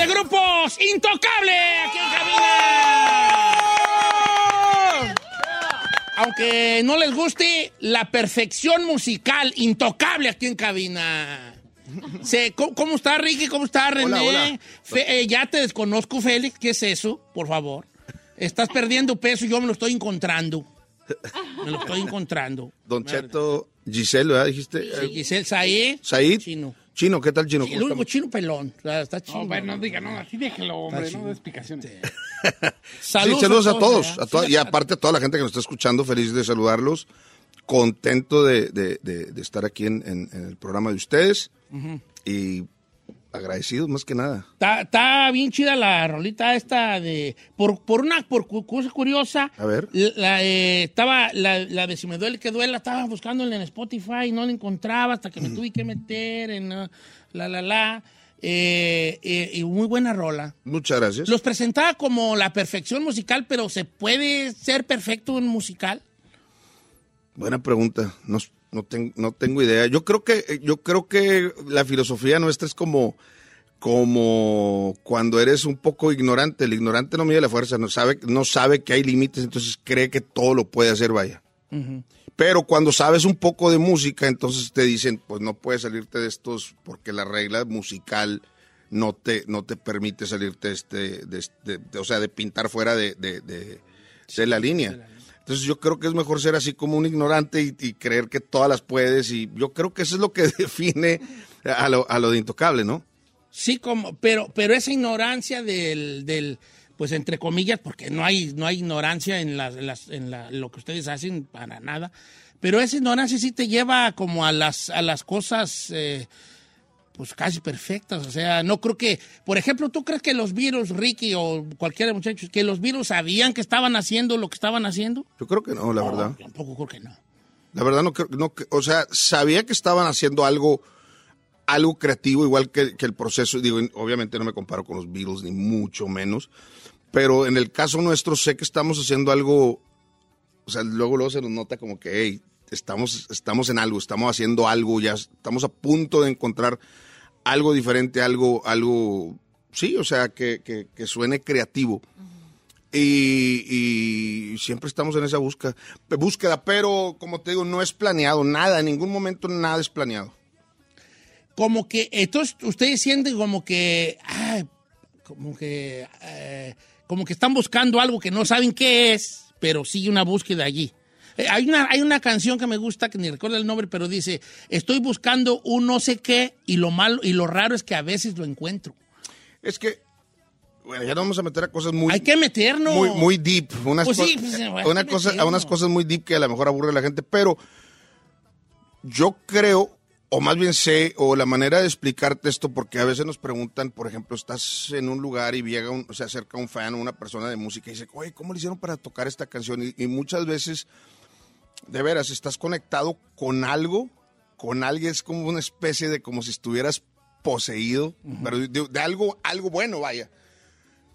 Speaker 4: De grupos Intocable aquí en cabina. Aunque no les guste la perfección musical, intocable aquí en cabina. Se- ¿cómo, cómo está Ricky? ¿Cómo está René?
Speaker 9: Hola, hola.
Speaker 4: Fe- eh, ya te desconozco, Félix. ¿Qué es eso? Por favor. Estás perdiendo peso y yo me lo estoy encontrando. Me lo estoy encontrando.
Speaker 9: Don Cheto, Giselle, ¿verdad? Dijiste.
Speaker 4: Sí,
Speaker 9: Eh,
Speaker 4: Giselle Said.
Speaker 9: Said.
Speaker 4: Chino.
Speaker 9: Chino, ¿qué tal, Chino?
Speaker 4: El
Speaker 9: ¿Cómo
Speaker 4: único chino pelón. O sea, Está chino.
Speaker 2: No, bueno, no diga, no, así déjelo, hombre,
Speaker 4: Está
Speaker 2: no de explicaciones.
Speaker 9: Sí, saludos a todos. a toda-
Speaker 4: Sí,
Speaker 9: y aparte a toda la gente que nos está escuchando, feliz de saludarlos. Contento de, de- de- de estar aquí en, en- en el programa de ustedes. Y agradecidos más que nada.
Speaker 4: Está, está bien chida la rolita esta de... Por, por una por cosa curiosa,
Speaker 9: A ver.
Speaker 4: la, eh, estaba la, la de Si me duele que duela, estaba buscándola en Spotify y no la encontraba hasta que me tuve que meter en uh, la la la. Eh, eh, y muy buena rola.
Speaker 9: Muchas gracias.
Speaker 4: Los presentaba como la perfección musical, pero ¿se puede ser perfecto en musical?
Speaker 9: Buena pregunta. No, no, ten- no tengo idea. Yo creo que yo creo que la filosofía nuestra es como como cuando eres un poco ignorante. El ignorante no mide la fuerza, no sabe, no sabe que hay límites, entonces cree que todo lo puede hacer, vaya. Pero cuando sabes un poco de música, entonces te dicen, pues no puedes salirte de estos porque la regla musical no te, no te permite salirte de este, de este- de- o sea, de pintar fuera de, de- de- de la línea. Entonces yo creo que es mejor ser así como un ignorante y, creer que todas las puedes y yo creo que eso es lo que define a lo, a lo de intocable, ¿no?
Speaker 4: Sí, como, pero, pero esa ignorancia del, del pues entre comillas, porque no hay, no hay ignorancia en, las, en lo que ustedes hacen para nada. Pero esa ignorancia sí te lleva como a las, a las cosas, eh, pues casi perfectas. O sea, no creo que, por ejemplo, ¿tú crees que los virus, Ricky o cualquiera de los muchachos, que los virus sabían que estaban haciendo lo que estaban haciendo?
Speaker 9: Yo creo que no, la verdad.
Speaker 4: Tampoco creo que no.
Speaker 9: La verdad no creo, no, que- o sea, sabía que estaban haciendo algo, algo creativo, igual que, que el proceso, digo, obviamente no me comparo con los Beatles, ni mucho menos, pero en el caso nuestro sé que estamos haciendo algo, o sea, luego, luego se nos nota como que, hey, estamos, estamos en algo, estamos haciendo algo, ya estamos a punto de encontrar algo diferente, algo, algo, sí, o sea, que, que, suene creativo. Y, y siempre estamos en esa busca, búsqueda, pero como te digo, no es planeado, nada, en ningún momento nada es planeado.
Speaker 4: Como que, entonces ustedes sienten como que, como que, eh, como que están buscando algo que no saben qué es, pero sigue una búsqueda allí. Eh, hay, una, hay una canción que me gusta, que ni recuerdo el nombre, pero dice, estoy buscando un no sé qué y lo malo y lo raro es que a veces lo encuentro.
Speaker 9: Es que, bueno, ya nos vamos a meter a cosas muy...
Speaker 4: Hay que meternos.
Speaker 9: Muy, muy deep. Unas
Speaker 4: Pues sí, pues,
Speaker 9: una cosa, a unas cosas muy deep que a lo mejor aburre a la gente, pero yo creo, o más bien sé, o la manera de explicarte esto, porque a veces nos preguntan, por ejemplo, estás en un lugar y llega un, se acerca un fan o una persona de música y dice, oye, ¿cómo le hicieron para tocar esta canción? Y, y muchas veces, de veras, estás conectado con algo, con alguien, es como una especie de como si estuvieras poseído, pero de, de algo, algo bueno, vaya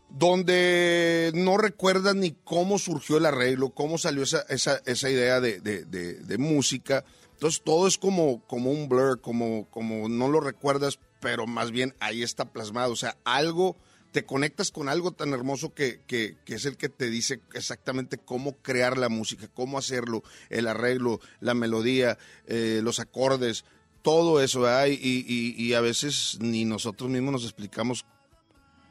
Speaker 9: donde no recuerdas ni cómo surgió el arreglo, cómo salió esa, esa, esa idea de, de- de- de música. Entonces todo es como, como un blur, como, como no lo recuerdas, pero más bien ahí está plasmado. O sea, algo, te conectas con algo tan hermoso que, que- que es el que te dice exactamente cómo crear la música, cómo hacerlo, el arreglo, la melodía, eh, los acordes, todo eso, ¿verdad? Y, y- y a veces ni nosotros mismos nos explicamos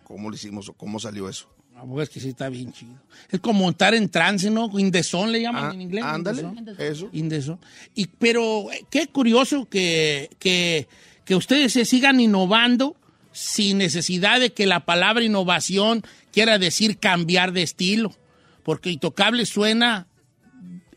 Speaker 9: cómo lo hicimos o cómo salió eso.
Speaker 4: Ah, pues es que sí está bien chido. Es como estar en trance, ¿no? In the zone le llaman
Speaker 9: Ah,
Speaker 4: en inglés.
Speaker 9: ándale, eso.
Speaker 4: In the zone. Y, pero eh, qué curioso que, que, que ustedes se sigan innovando sin necesidad de que la palabra innovación quiera decir cambiar de estilo. Porque Intocable suena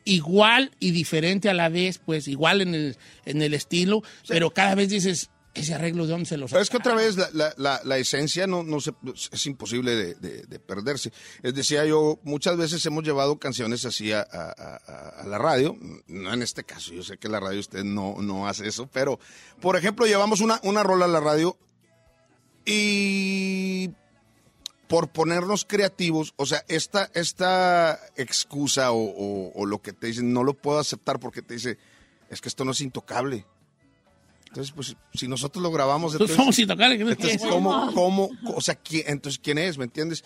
Speaker 4: igual y diferente a la vez, pues igual en el, en el estilo, pero cada vez dices, ese arreglo de dónde se lo
Speaker 9: Pero es que otra vez la, la- la- la esencia no, no se- es imposible de, de- de perderse. Es decía yo, muchas veces hemos llevado canciones así a, a- a- a la radio, no en este caso, yo sé que la radio usted no, no hace eso, pero por ejemplo llevamos una, una rola a la radio y por ponernos creativos, o sea, esta, esta excusa o, o- o lo que te dicen, no lo puedo aceptar porque te dice, es que esto no es intocable. Entonces, pues, si nosotros lo grabamos...
Speaker 4: Nosotros somos intocables, ¿qué me
Speaker 9: Entonces? ¿cómo, cómo, o sea, ¿quién, entonces, ¿quién es? ¿Me entiendes?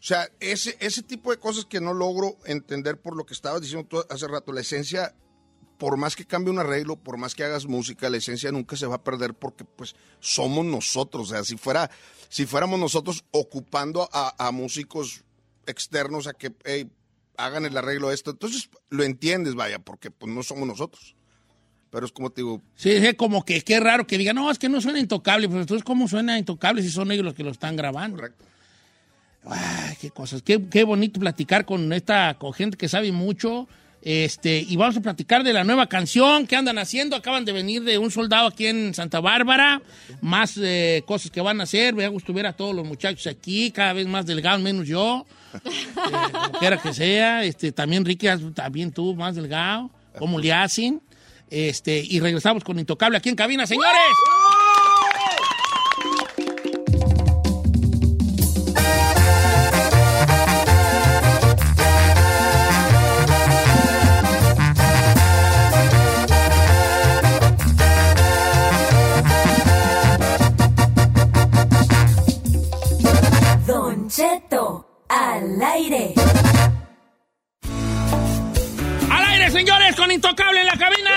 Speaker 9: O sea, ese, ese tipo de cosas que no logro entender por lo que estabas diciendo tú hace rato, la esencia, por más que cambie un arreglo, por más que hagas música, la esencia nunca se va a perder porque, pues, somos nosotros. O sea, si fuera, si fuéramos nosotros ocupando a, a músicos externos a que hey, hagan el arreglo de esto, entonces lo entiendes, vaya, porque pues no somos nosotros. Pero es como te digo,
Speaker 4: Sí, es como que qué raro que digan, no, es que no suena intocable, pero entonces, ¿cómo suena intocable si son ellos los que lo están grabando?
Speaker 9: Correcto.
Speaker 4: Ay, qué cosas. Qué, qué bonito platicar con esta con gente que sabe mucho. Este, y vamos a platicar de la nueva canción que andan haciendo. Acaban de venir de un soldado aquí en Santa Bárbara. Más eh, cosas que van a hacer. Me gusto ver a todos los muchachos aquí, cada vez más delgados, menos yo. Eh, quiera que sea. Este, también Ricky, también tú, más delgado. ¿Cómo le hacen? Este, y regresamos con Intocable aquí en cabina, señores. Intocable en la cabina!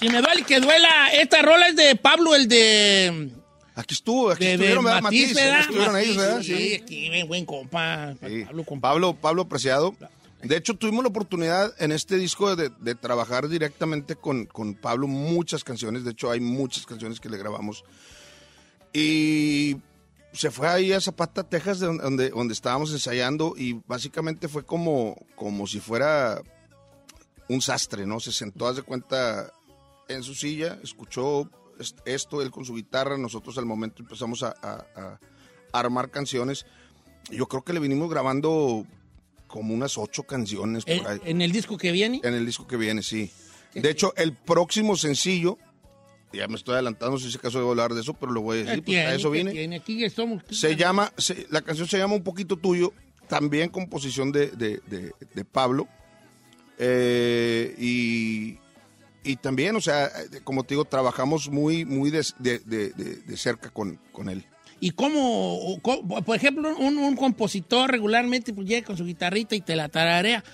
Speaker 4: Si me duele, que duela. Esta rola es de Pablo, el de...
Speaker 9: aquí estuvo, aquí
Speaker 4: De, de
Speaker 9: estuvieron, ¿verdad?
Speaker 4: Matiz,
Speaker 9: Matiz,
Speaker 4: ¿verdad?
Speaker 9: estuvieron ahí,
Speaker 4: Matiz,
Speaker 9: ¿verdad?
Speaker 4: Sí, aquí, buen, buen compa.
Speaker 9: Sí.
Speaker 4: Pablo, compa.
Speaker 9: Pablo, Pablo Preciado. De hecho, tuvimos la oportunidad en este disco de, de trabajar directamente con, con Pablo muchas canciones. De hecho, hay muchas canciones que le grabamos. Y se fue ahí a Zapata, Texas, de donde, donde estábamos ensayando y básicamente fue como, como si fuera un sastre, ¿no? Se sentó, haz de cuenta, en su silla, escuchó est- esto, él con su guitarra, nosotros al momento empezamos a, a- a armar canciones. Yo creo que le vinimos grabando como unas ocho canciones por
Speaker 4: ¿En,
Speaker 9: ahí.
Speaker 4: en el disco que viene?
Speaker 9: En el disco que viene, sí. De hecho, el próximo sencillo, ya me estoy adelantando, si es caso de hablar de eso, pero lo voy a
Speaker 4: ¿Qué
Speaker 9: decir, pues a eso
Speaker 4: estamos.
Speaker 9: Se llama, se- la canción se llama Un poquito tuyo, también composición de, de- de- de Pablo. Eh, y, y también, o sea, eh, como te digo, trabajamos muy, muy de, cerca con, con él.
Speaker 4: ¿Y cómo, por ejemplo, un, un compositor regularmente pues, llega con su guitarrita y te la tararea?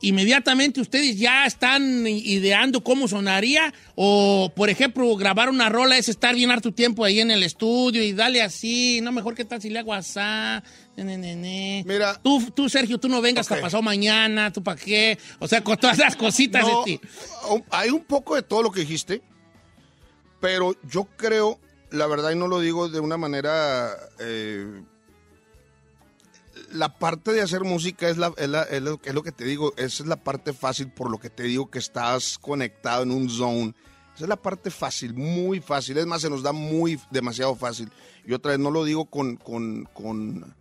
Speaker 4: ¿Inmediatamente ustedes ya están ideando cómo sonaría? O, por ejemplo, grabar una rola es estar bien harto tiempo ahí en el estudio y dale así, no mejor que tal si le hago asá, ne, ne, ne, ne.
Speaker 9: Mira.
Speaker 4: Tú, tú, Sergio, tú no vengas
Speaker 9: Ok.
Speaker 4: hasta pasado mañana, ¿tú para qué? O sea, con todas las cositas
Speaker 9: No,
Speaker 4: de ti.
Speaker 9: hay un poco de todo lo que dijiste, pero yo creo, la verdad, y no lo digo de una manera. eh, la parte de hacer música es, la, es, la- es lo, es lo que te digo, esa es la parte fácil por lo que te digo que estás conectado en un zone. Esa es la parte fácil, muy fácil. Es más, se nos da muy demasiado fácil. Y otra vez no lo digo con, con, con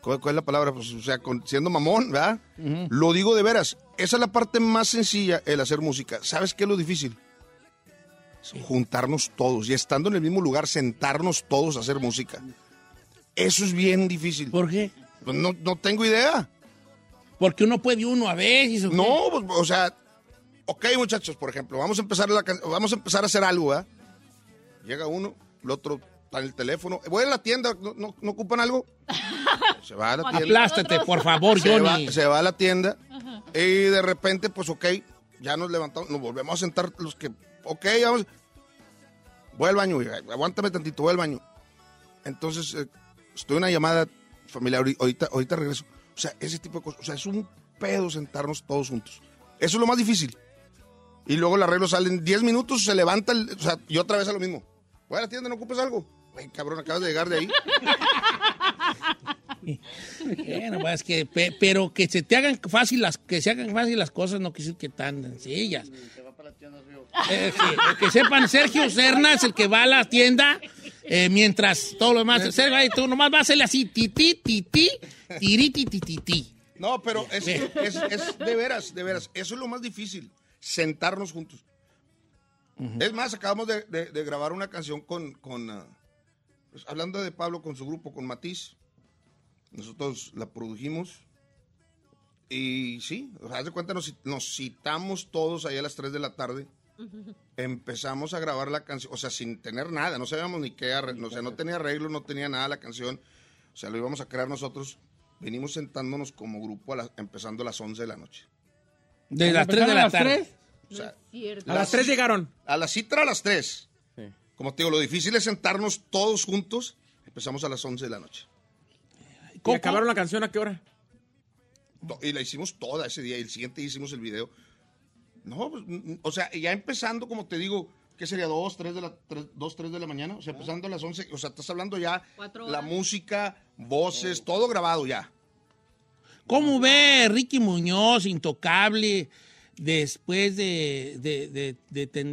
Speaker 9: ¿cuál, es la palabra? Pues, o sea, con, siendo mamón, ¿verdad? Lo digo de veras. Esa es la parte más sencilla, el hacer música. ¿Sabes qué es lo difícil? Juntarnos todos y estando en el mismo lugar, sentarnos todos a hacer música. Eso es bien difícil.
Speaker 4: ¿Por qué?
Speaker 9: Pues no, no tengo idea.
Speaker 4: Porque uno puede uno a veces.
Speaker 9: No, pues, o sea, ok, muchachos, por ejemplo, vamos a empezar la vamos a empezar a hacer algo, ¿verdad? Llega uno, el otro está en el teléfono. Voy a la tienda, ¿no, no- no ocupan algo? Se va a la tienda.
Speaker 4: Aplástate, por favor,
Speaker 9: se va,
Speaker 4: Johnny.
Speaker 9: se va a la tienda y de repente, pues ok, ya nos levantamos, nos volvemos a sentar los que, ok, vamos. Voy al baño, aguántame tantito, voy al baño. Entonces, eh, estoy una llamada familiar, ahori- ahorita, ahorita regreso. O sea, ese tipo de cosas. O sea, es un pedo sentarnos todos juntos. Eso es lo más difícil. Y luego el arreglo sale en 10 minutos, se levanta, o sea, y otra vez a lo mismo. Voy a la tienda, no ocupes algo. Güey, cabrón, acabas de llegar de ahí.
Speaker 4: Bueno, pues, es que, pe- pero que se te hagan fácil las, que se hagan fácil las cosas no quiere que tan sencillas. Eh, sí, eh, que sepan, Sergio Serna es el que va a la tienda, eh, mientras todo lo demás, Sergio, ahí tú nomás vas a hacerle así, titi, titi, tiriti.
Speaker 9: No, pero es, es, es de veras, de veras. Eso es lo más difícil, sentarnos juntos. Es más, acabamos de, de- de grabar una canción con, con ah, pues, hablando de Pablo con su grupo, con Matiz. Nosotros la produjimos. Y sí, o sea, haz de cuenta, nos, nos citamos todos ahí a las 3 de la tarde. Empezamos a grabar la canción, o sea, sin tener nada, no sabíamos ni qué, arre- o sea, no tenía arreglo, no tenía nada la canción. O sea, lo íbamos a crear nosotros. Venimos sentándonos como grupo a la- empezando a las 11 de la noche.
Speaker 4: De las 3 de la tarde.
Speaker 9: O sea,
Speaker 10: A las tres llegaron.
Speaker 9: A la cita a las 3. Como te digo, lo difícil es sentarnos todos juntos. Empezamos a las 11 de la noche.
Speaker 10: ¿Y acabaron la canción a qué hora?
Speaker 9: Y la hicimos toda ese día. Y el siguiente día hicimos el video. No, pues, mm, o sea, ya empezando, como te digo, ¿qué sería? ¿Dos, tres de la, tres, dos, tres de la mañana? O sea, empezando a las 11. O sea, estás hablando ya la música, voces, todo grabado ya.
Speaker 4: ¿Cómo ve Ricky Muñoz, intocable, después de, de-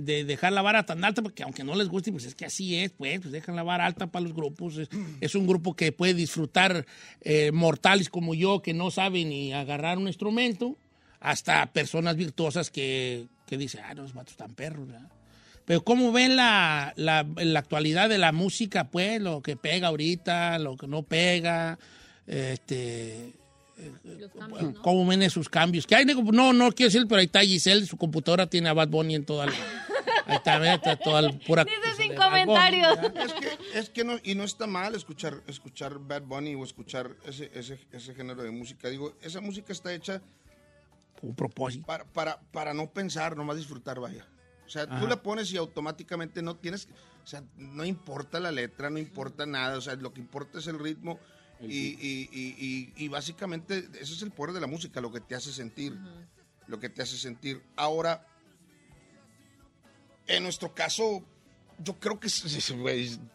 Speaker 4: de- dejar la vara tan alta? Porque aunque no les guste, pues es que así es, pues, pues dejan la vara alta para los grupos. Es, es un grupo que puede disfrutar eh, mortales como yo, que no saben ni agarrar un instrumento, hasta personas virtuosas que, que dicen, ah, no, los vatos están perros, ¿verdad? Pero ¿cómo ven la, la, la actualidad de la música, pues? Lo que pega ahorita, lo que no pega, este... ¿Cómo ven esos cambios? Que hay, no, no quiero decir, pero ahí está Giselle, su computadora tiene a Bad Bunny en toda la... Ahí está, está toda la pura...
Speaker 1: Dice sin comentarios.
Speaker 9: Es que, es que no, y no está mal escuchar, escuchar Bad Bunny o escuchar ese, ese, ese género de música. Digo, esa música está hecha
Speaker 4: Un propósito.
Speaker 9: para, para, para no pensar, nomás disfrutar, vaya. O sea,
Speaker 4: Ajá.
Speaker 9: tú la pones y automáticamente no tienes, o sea, no importa la letra, no importa nada, o sea, lo que importa es el ritmo y, y- y- y- básicamente ese es el poder de la música, lo que te hace sentir, lo que te hace sentir. Ahora, en nuestro caso, yo creo que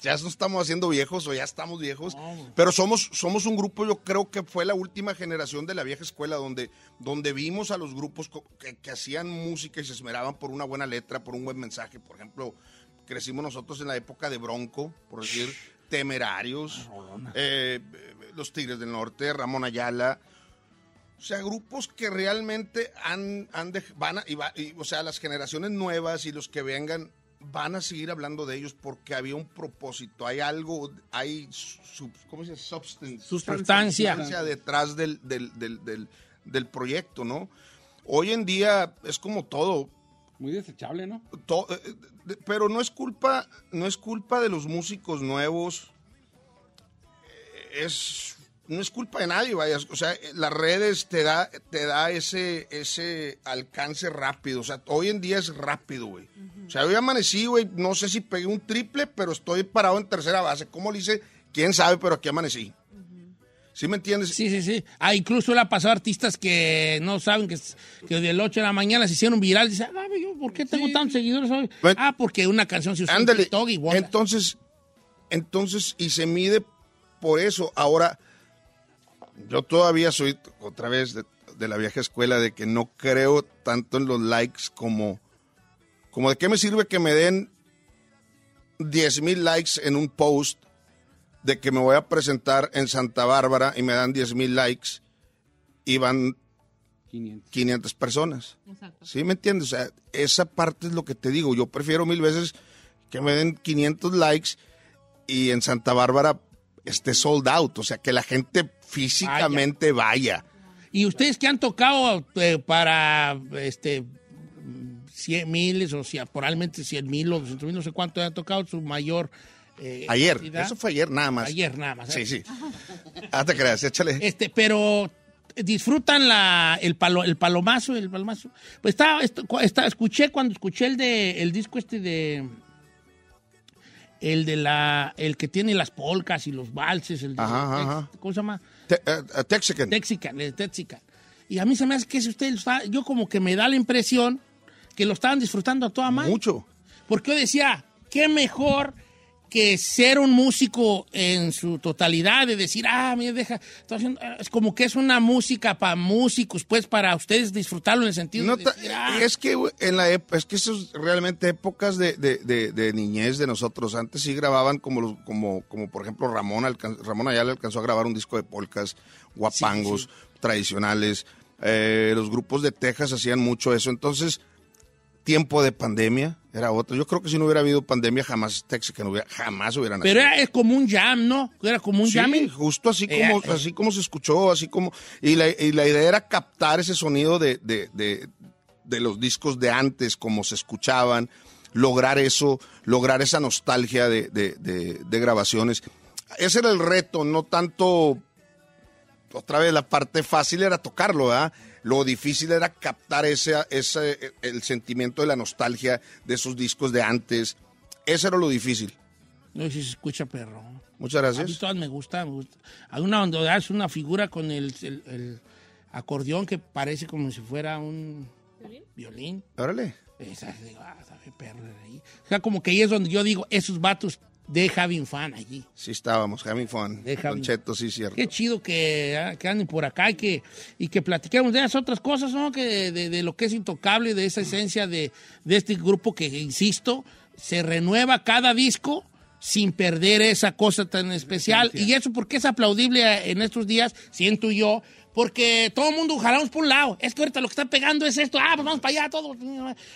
Speaker 9: ya nos estamos haciendo viejos o ya estamos viejos, pero somos, somos un grupo, yo creo que fue la última generación de la vieja escuela donde, donde vimos a los grupos que, que hacían música y se esmeraban por una buena letra, por un buen mensaje. Por ejemplo, crecimos nosotros en la época de Bronco, por decir, Temerarios, eh, Los Tigres del Norte, Ramón Ayala. O sea, grupos que realmente han, han van a, y va- y, o sea, las generaciones nuevas y los que vengan van a seguir hablando de ellos porque había un propósito, hay algo, hay sub- ¿cómo se dice? Substance,
Speaker 4: Sustancia.
Speaker 9: detrás del, del, del, del, del proyecto, ¿no? Hoy en día es como todo.
Speaker 10: Muy desechable, ¿no?
Speaker 9: Eh, de- pero no es culpa, no es culpa de los músicos nuevos. Es no es culpa de nadie, vaya. O sea, las redes te da, te da ese, ese alcance rápido. O sea, hoy en día es rápido, güey. O sea, hoy amanecí, güey. No sé si pegué un triple, pero estoy parado en tercera base. ¿Cómo le hice? ¿Quién sabe? Pero aquí amanecí. ¿Sí me entiendes?
Speaker 4: Sí, sí, sí. Ah, incluso le ha pasado a artistas que no saben que, que del 8 de la mañana se hicieron viral. Dicen, ah, yo, ¿por qué tengo tantos seguidores hoy? ah, porque una canción se usó en. TikTok y bola.
Speaker 9: Entonces, entonces, y se mide por eso. Ahora, yo todavía soy, otra vez, de, de la vieja escuela, de que no creo tanto en los likes como, como de qué me sirve que me den 10 mil likes en un post de que me voy a presentar en Santa Bárbara y me dan 10 mil likes y van 500 personas. ¿Sí me entiendes? O sea, esa parte es lo que te digo. Yo prefiero mil veces que me den 500 likes y en Santa Bárbara esté sold out. O sea, que la gente físicamente vaya.
Speaker 4: Y ustedes que han tocado eh, para este 100 miles o sea, probablemente 100 mil o 200 mil, no sé cuánto han tocado su mayor. eh,
Speaker 9: Ayer,
Speaker 4: cantidad.
Speaker 9: eso fue ayer nada más.
Speaker 4: Ayer nada más.
Speaker 9: Sí, sí. Ah, te creas, échale.
Speaker 4: Este, pero disfrutan la, el, palo, el palomazo, el palomazo. Pues está, está- escuché cuando escuché el de el disco este de el de la el que tiene las polcas y los valses, el de
Speaker 9: Ajá,
Speaker 4: Tex-. ¿cómo se llama?
Speaker 9: Te- eh, eh, Texican.
Speaker 4: Texican, el Texican. Y a mí se me hace que si usted lo está, yo como que me da la impresión que lo estaban disfrutando a toda madre.
Speaker 9: Mucho.
Speaker 4: Porque yo decía, qué mejor que ser un músico en su totalidad, de decir, ah, mira, deja, es como que es una música para músicos, pues para ustedes disfrutarlo en el sentido
Speaker 9: No
Speaker 4: de
Speaker 9: ta-
Speaker 4: decir, ah,
Speaker 9: es que en la es que eso es realmente épocas de, de- de- de niñez de nosotros. Antes sí grababan como los- como, como por ejemplo Ramón Ramón Ayala alcanzó a grabar un disco de polcas, guapangos, tradicionales. Eh, los grupos de Texas hacían mucho eso. Entonces, tiempo de pandemia era otro. Yo creo que si no hubiera habido pandemia, jamás Texican hubiera, jamás hubieran
Speaker 4: pero era, es como un jam, ¿no? Era como un
Speaker 9: Sí,
Speaker 4: jamming.
Speaker 9: justo así
Speaker 4: Eh,
Speaker 9: como,
Speaker 4: eh.
Speaker 9: así como se escuchó, así como... Y la, y la idea era captar ese sonido de, de- de- de los discos de antes, como se escuchaban, lograr eso, lograr esa nostalgia de- de grabaciones. Ese era el reto, no tanto... Otra vez, la parte fácil era tocarlo, ¿verdad? Lo difícil era captar ese, ese, el sentimiento de la nostalgia de esos discos de antes. Ese era lo difícil.
Speaker 4: No sé si se escucha perro.
Speaker 9: Muchas
Speaker 4: A mí
Speaker 9: gracias.
Speaker 4: todas me gustan, me gusta. Hay una donde hace una figura con el, el- el acordeón que parece como si fuera un violín.
Speaker 9: Órale.
Speaker 4: Esa, digo, ah, sabe perro. O sea, como que ahí es donde yo digo, esos vatos de having fun allí.
Speaker 9: Sí estábamos, having fun. Con Cheto, sí, cierto.
Speaker 4: Qué chido que, ah, que anden por acá y que, y que platiquemos de esas otras cosas, ¿no? Que de, de- de lo que es intocable, de esa esencia de, de este grupo que, insisto, se renueva cada disco sin perder esa cosa tan especial. Y eso porque es aplaudible eh, en estos días, siento yo, porque todo el mundo jalamos por un lado. Es que ahorita lo que está pegando es esto, ah, pues vamos para allá, todos.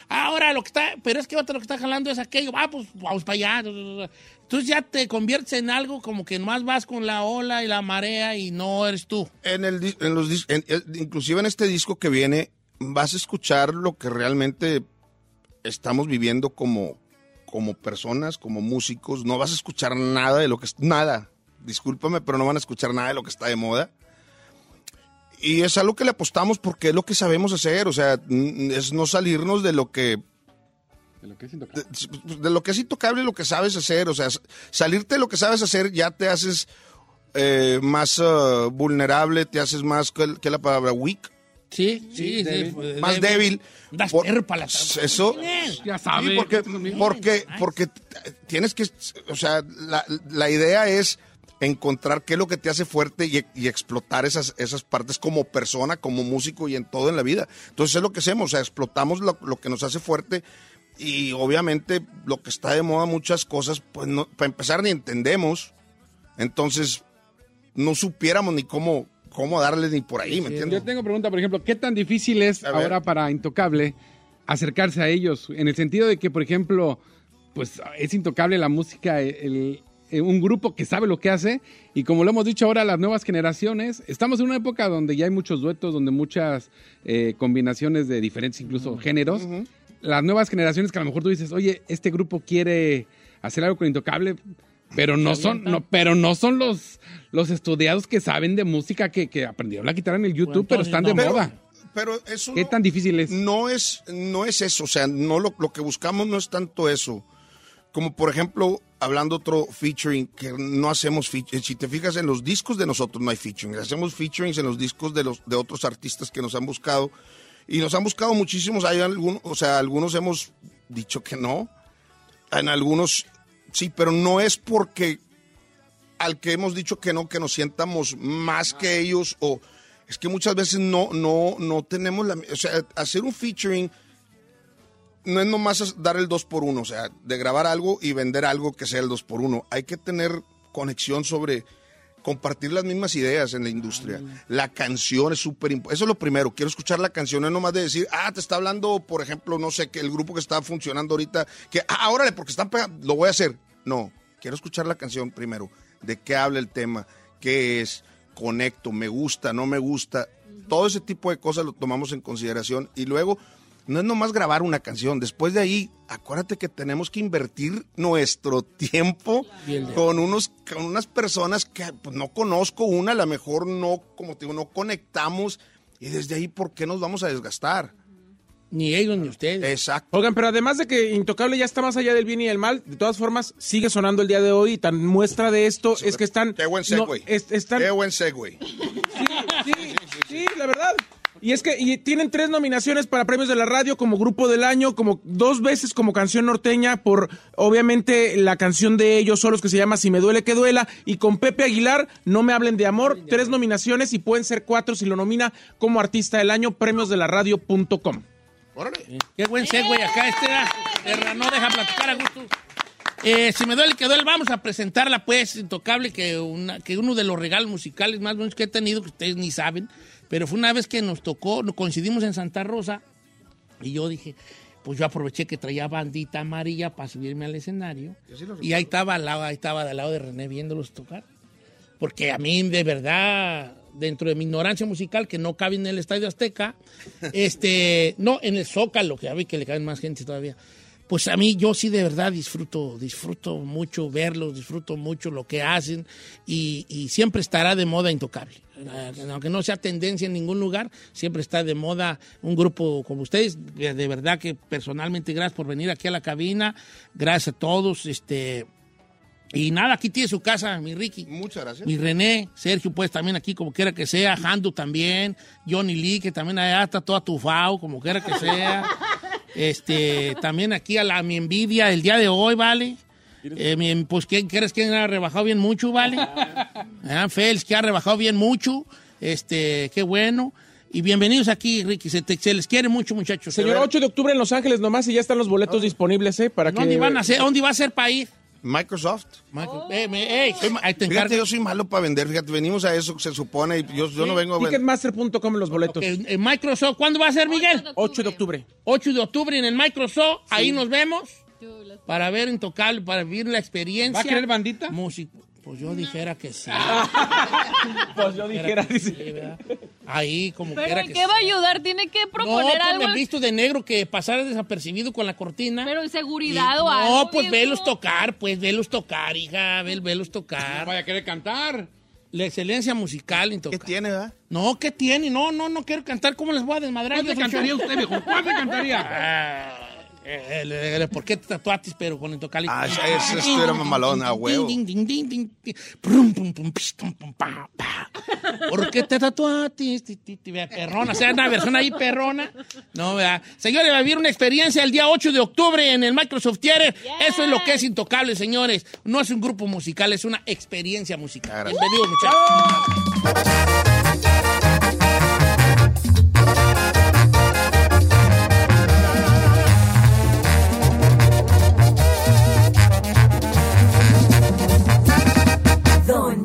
Speaker 4: Ahora lo que está, pero es que ahorita lo que está jalando es aquello, ah, pues vamos para allá. Entonces ya te conviertes en algo como que más vas con la ola y la marea y no eres tú.
Speaker 9: En el, en los en- en- inclusive en este disco que viene, vas a escuchar lo que realmente estamos viviendo como, como personas, como músicos. No vas a escuchar nada de lo que es nada. Discúlpame, pero no van a escuchar nada de lo que está de moda. Y es algo que le apostamos porque es lo que sabemos hacer. O sea, es no salirnos de lo que
Speaker 10: De lo que es intocable.
Speaker 9: de, de lo que es intocable y lo que sabes hacer. O sea, salirte de lo que sabes hacer ya te haces eh, más eh, vulnerable, te haces más, ¿qué, qué es la palabra? Weak.
Speaker 4: Sí, sí,
Speaker 9: débil.
Speaker 4: sí,
Speaker 9: más débil. Por-
Speaker 4: la
Speaker 9: Eso.
Speaker 2: Ya
Speaker 9: Sí,
Speaker 2: sabe.
Speaker 9: porque, porque, porque t- tienes que, o sea, la, la idea es encontrar qué es lo que te hace fuerte y, y explotar esas, esas partes como persona, como músico y en todo en la vida. Entonces es lo que hacemos, o sea, explotamos lo, lo que nos hace fuerte y obviamente lo que está de moda, muchas cosas, pues no, para empezar ni entendemos, entonces no supiéramos ni cómo, cómo darle ni por ahí, ¿me entiendes?
Speaker 2: Yo tengo pregunta, por ejemplo, ¿qué tan difícil es ahora para Intocable acercarse a ellos? En el sentido de que, por ejemplo, pues es Intocable la música, el- el- un grupo que sabe lo que hace y como lo hemos dicho ahora, las nuevas generaciones, estamos en una época donde ya hay muchos duetos, donde muchas eh, combinaciones de diferentes incluso géneros. Las nuevas generaciones que a lo mejor tú dices, oye, este grupo quiere hacer algo con Intocable, pero no son, no, pero no son los, los estudiados que saben de música que, que aprendieron la guitarra en el YouTube, pero están de moda.
Speaker 9: Pero eso
Speaker 2: ¿Qué
Speaker 9: no-
Speaker 2: tan difícil es?
Speaker 9: No es, no es eso, o sea, no lo, lo que buscamos no es tanto eso. Como por ejemplo, hablando otro featuring, que no hacemos featuring. Si te fijas en los discos de nosotros no hay featuring. Hacemos featurings en los discos de los de otros artistas que nos han buscado. Y nos han buscado muchísimos. Hay algunos, o sea, algunos hemos dicho que no. En algunos sí, pero no es porque al que hemos dicho que no, que nos sientamos más que ellos o es que muchas veces no, no, no tenemos la, o sea, hacer un featuring no es nomás dar el 2 por 1 o sea, de grabar algo y vender algo que sea el 2 por 1 Hay que tener conexión sobre compartir las mismas ideas en la industria. La canción es súper importante. Eso es lo primero. Quiero escuchar la canción, no es nomás de decir, ah, te está hablando, por ejemplo, no sé, que el grupo que está funcionando ahorita, que, ah, órale, porque están pegando, lo voy a hacer. No, quiero escuchar la canción primero. ¿De qué habla el tema? ¿Qué es? Conecto, me gusta, no me gusta. Todo ese tipo de cosas lo tomamos en consideración. Y luego, no es nomás grabar una canción. Después de ahí, acuérdate que tenemos que invertir nuestro tiempo con, unos, con unas personas que pues, no conozco. Una, a lo mejor no, como te digo, no conectamos. Y desde ahí, ¿por qué nos vamos a desgastar?
Speaker 4: Ni ellos ni ustedes.
Speaker 9: Exacto.
Speaker 11: Oigan, pero además de que Intocable ya está más allá del bien y del mal, de todas formas sigue sonando el día de hoy y tan muestra de esto es que están...
Speaker 9: Qué buen
Speaker 11: no,
Speaker 9: segue.
Speaker 11: es- están,
Speaker 9: Qué buen segue.
Speaker 11: Sí, la verdad. Y es que y tienen tres nominaciones para premios de la radio como grupo del año, como dos veces como canción norteña por obviamente la canción de ellos solos que se llama Si me duele que duela y con Pepe Aguilar No me hablen de amor, tres nominaciones y pueden ser cuatro si lo nomina como artista del año premios de la radio.com.
Speaker 4: Qué buen segue acá, este era, no deja platicar a gusto. Eh, si me duele que duele, vamos a presentarla, pues, intocable, que, una- que uno de los regalos musicales más buenos que he tenido, que ustedes ni saben, pero fue una vez que nos tocó, nos coincidimos en Santa Rosa, y yo dije, pues yo aproveché que traía bandita amarilla para subirme al escenario, y ahí estaba, al lado, ahí estaba del lado de René viéndolos tocar. Porque a mí, de verdad, dentro de mi ignorancia musical, que no cabe en el Estadio Azteca, este, no, en el Zócalo, que ya vi que le caben más gente todavía. Pues a mí, yo sí de verdad disfruto, disfruto mucho verlos, disfruto mucho lo que hacen y, y siempre estará de moda intocable. Eh, Aunque no sea tendencia en ningún lugar, siempre está de moda un grupo como ustedes. De verdad que personalmente gracias por venir aquí a la cabina, gracias a todos, este, y nada, aquí tiene su casa, mi Ricky.
Speaker 9: Muchas gracias.
Speaker 4: Mi René, Sergio, pues también aquí, como quiera que sea. Handu también. Johnny Lee, que también allá está toda tufao, como quiera que sea. Este, también aquí a la mi envidia el día de hoy, ¿vale? Eh, mi- pues, ¿quién crees que ha rebajado bien mucho, vale? Ah, Fels, que ha rebajado bien mucho. Este, qué bueno. Y bienvenidos aquí, Ricky. Se, te- se les quiere mucho, muchachos.
Speaker 11: Señor, 8 de octubre en Los Ángeles nomás y ya están los boletos disponibles, ¿eh? Para que...
Speaker 4: ¿Dónde van a ser? ¿Dónde va a ser para ir?
Speaker 9: Microsoft.
Speaker 4: Eh, ahí te
Speaker 9: Fíjate, yo soy malo para vender. Fíjate, venimos a eso, se supone. y Yo, yo no vengo a vender.
Speaker 11: Ticketmaster.com en los boletos.
Speaker 4: En en Microsoft, ¿cuándo va a ser, Miguel?
Speaker 11: 8 de octubre.
Speaker 4: 8 de octubre en el Microsoft, ahí nos vemos para ver Intocable, para vivir la experiencia.
Speaker 2: ¿Va a querer bandita?
Speaker 4: Música. Pues yo dijera que sí.
Speaker 11: pues yo dijera,
Speaker 4: Sí, ¿verdad? Ahí, como
Speaker 1: Pero
Speaker 4: quiera
Speaker 1: ¿en
Speaker 4: que
Speaker 1: qué
Speaker 4: sí.
Speaker 1: va a ayudar? Tiene que
Speaker 4: No,
Speaker 1: proponer
Speaker 4: pues
Speaker 1: algo.
Speaker 4: me he visto de negro que pasara desapercibido con la cortina.
Speaker 1: Pero en
Speaker 4: Y-
Speaker 1: seguridad o algo.
Speaker 4: No, pues
Speaker 1: viejo.
Speaker 4: velos tocar, pues velos tocar, hija, ve- velos tocar.
Speaker 2: Vaya a querer cantar.
Speaker 4: La excelencia musical.
Speaker 9: ¿Qué tiene, verdad?
Speaker 4: No, ¿qué tiene? No, no, no quiero cantar. ¿Cómo les voy a desmadrar?
Speaker 2: ¿Cuánto
Speaker 4: Yo soy-
Speaker 2: cantaría usted, viejo? ¿Cuánto cantaría?
Speaker 4: Ah, Eh, el- el- ¿Por qué te tatuaste, pero con el tocali?
Speaker 9: Ah, ese- esto era mamalón, a huevo.
Speaker 4: Pa, pa. ¿Por qué te tatuaste? Perrona, o sea, una versión ahí perrona. No, vea. Señores, va a vivir una experiencia el día 8 de octubre en el Microsoft Theater. Eso es lo que es Intocable, señores. No es un grupo musical, es una experiencia musical. Bienvenidos, muchachos.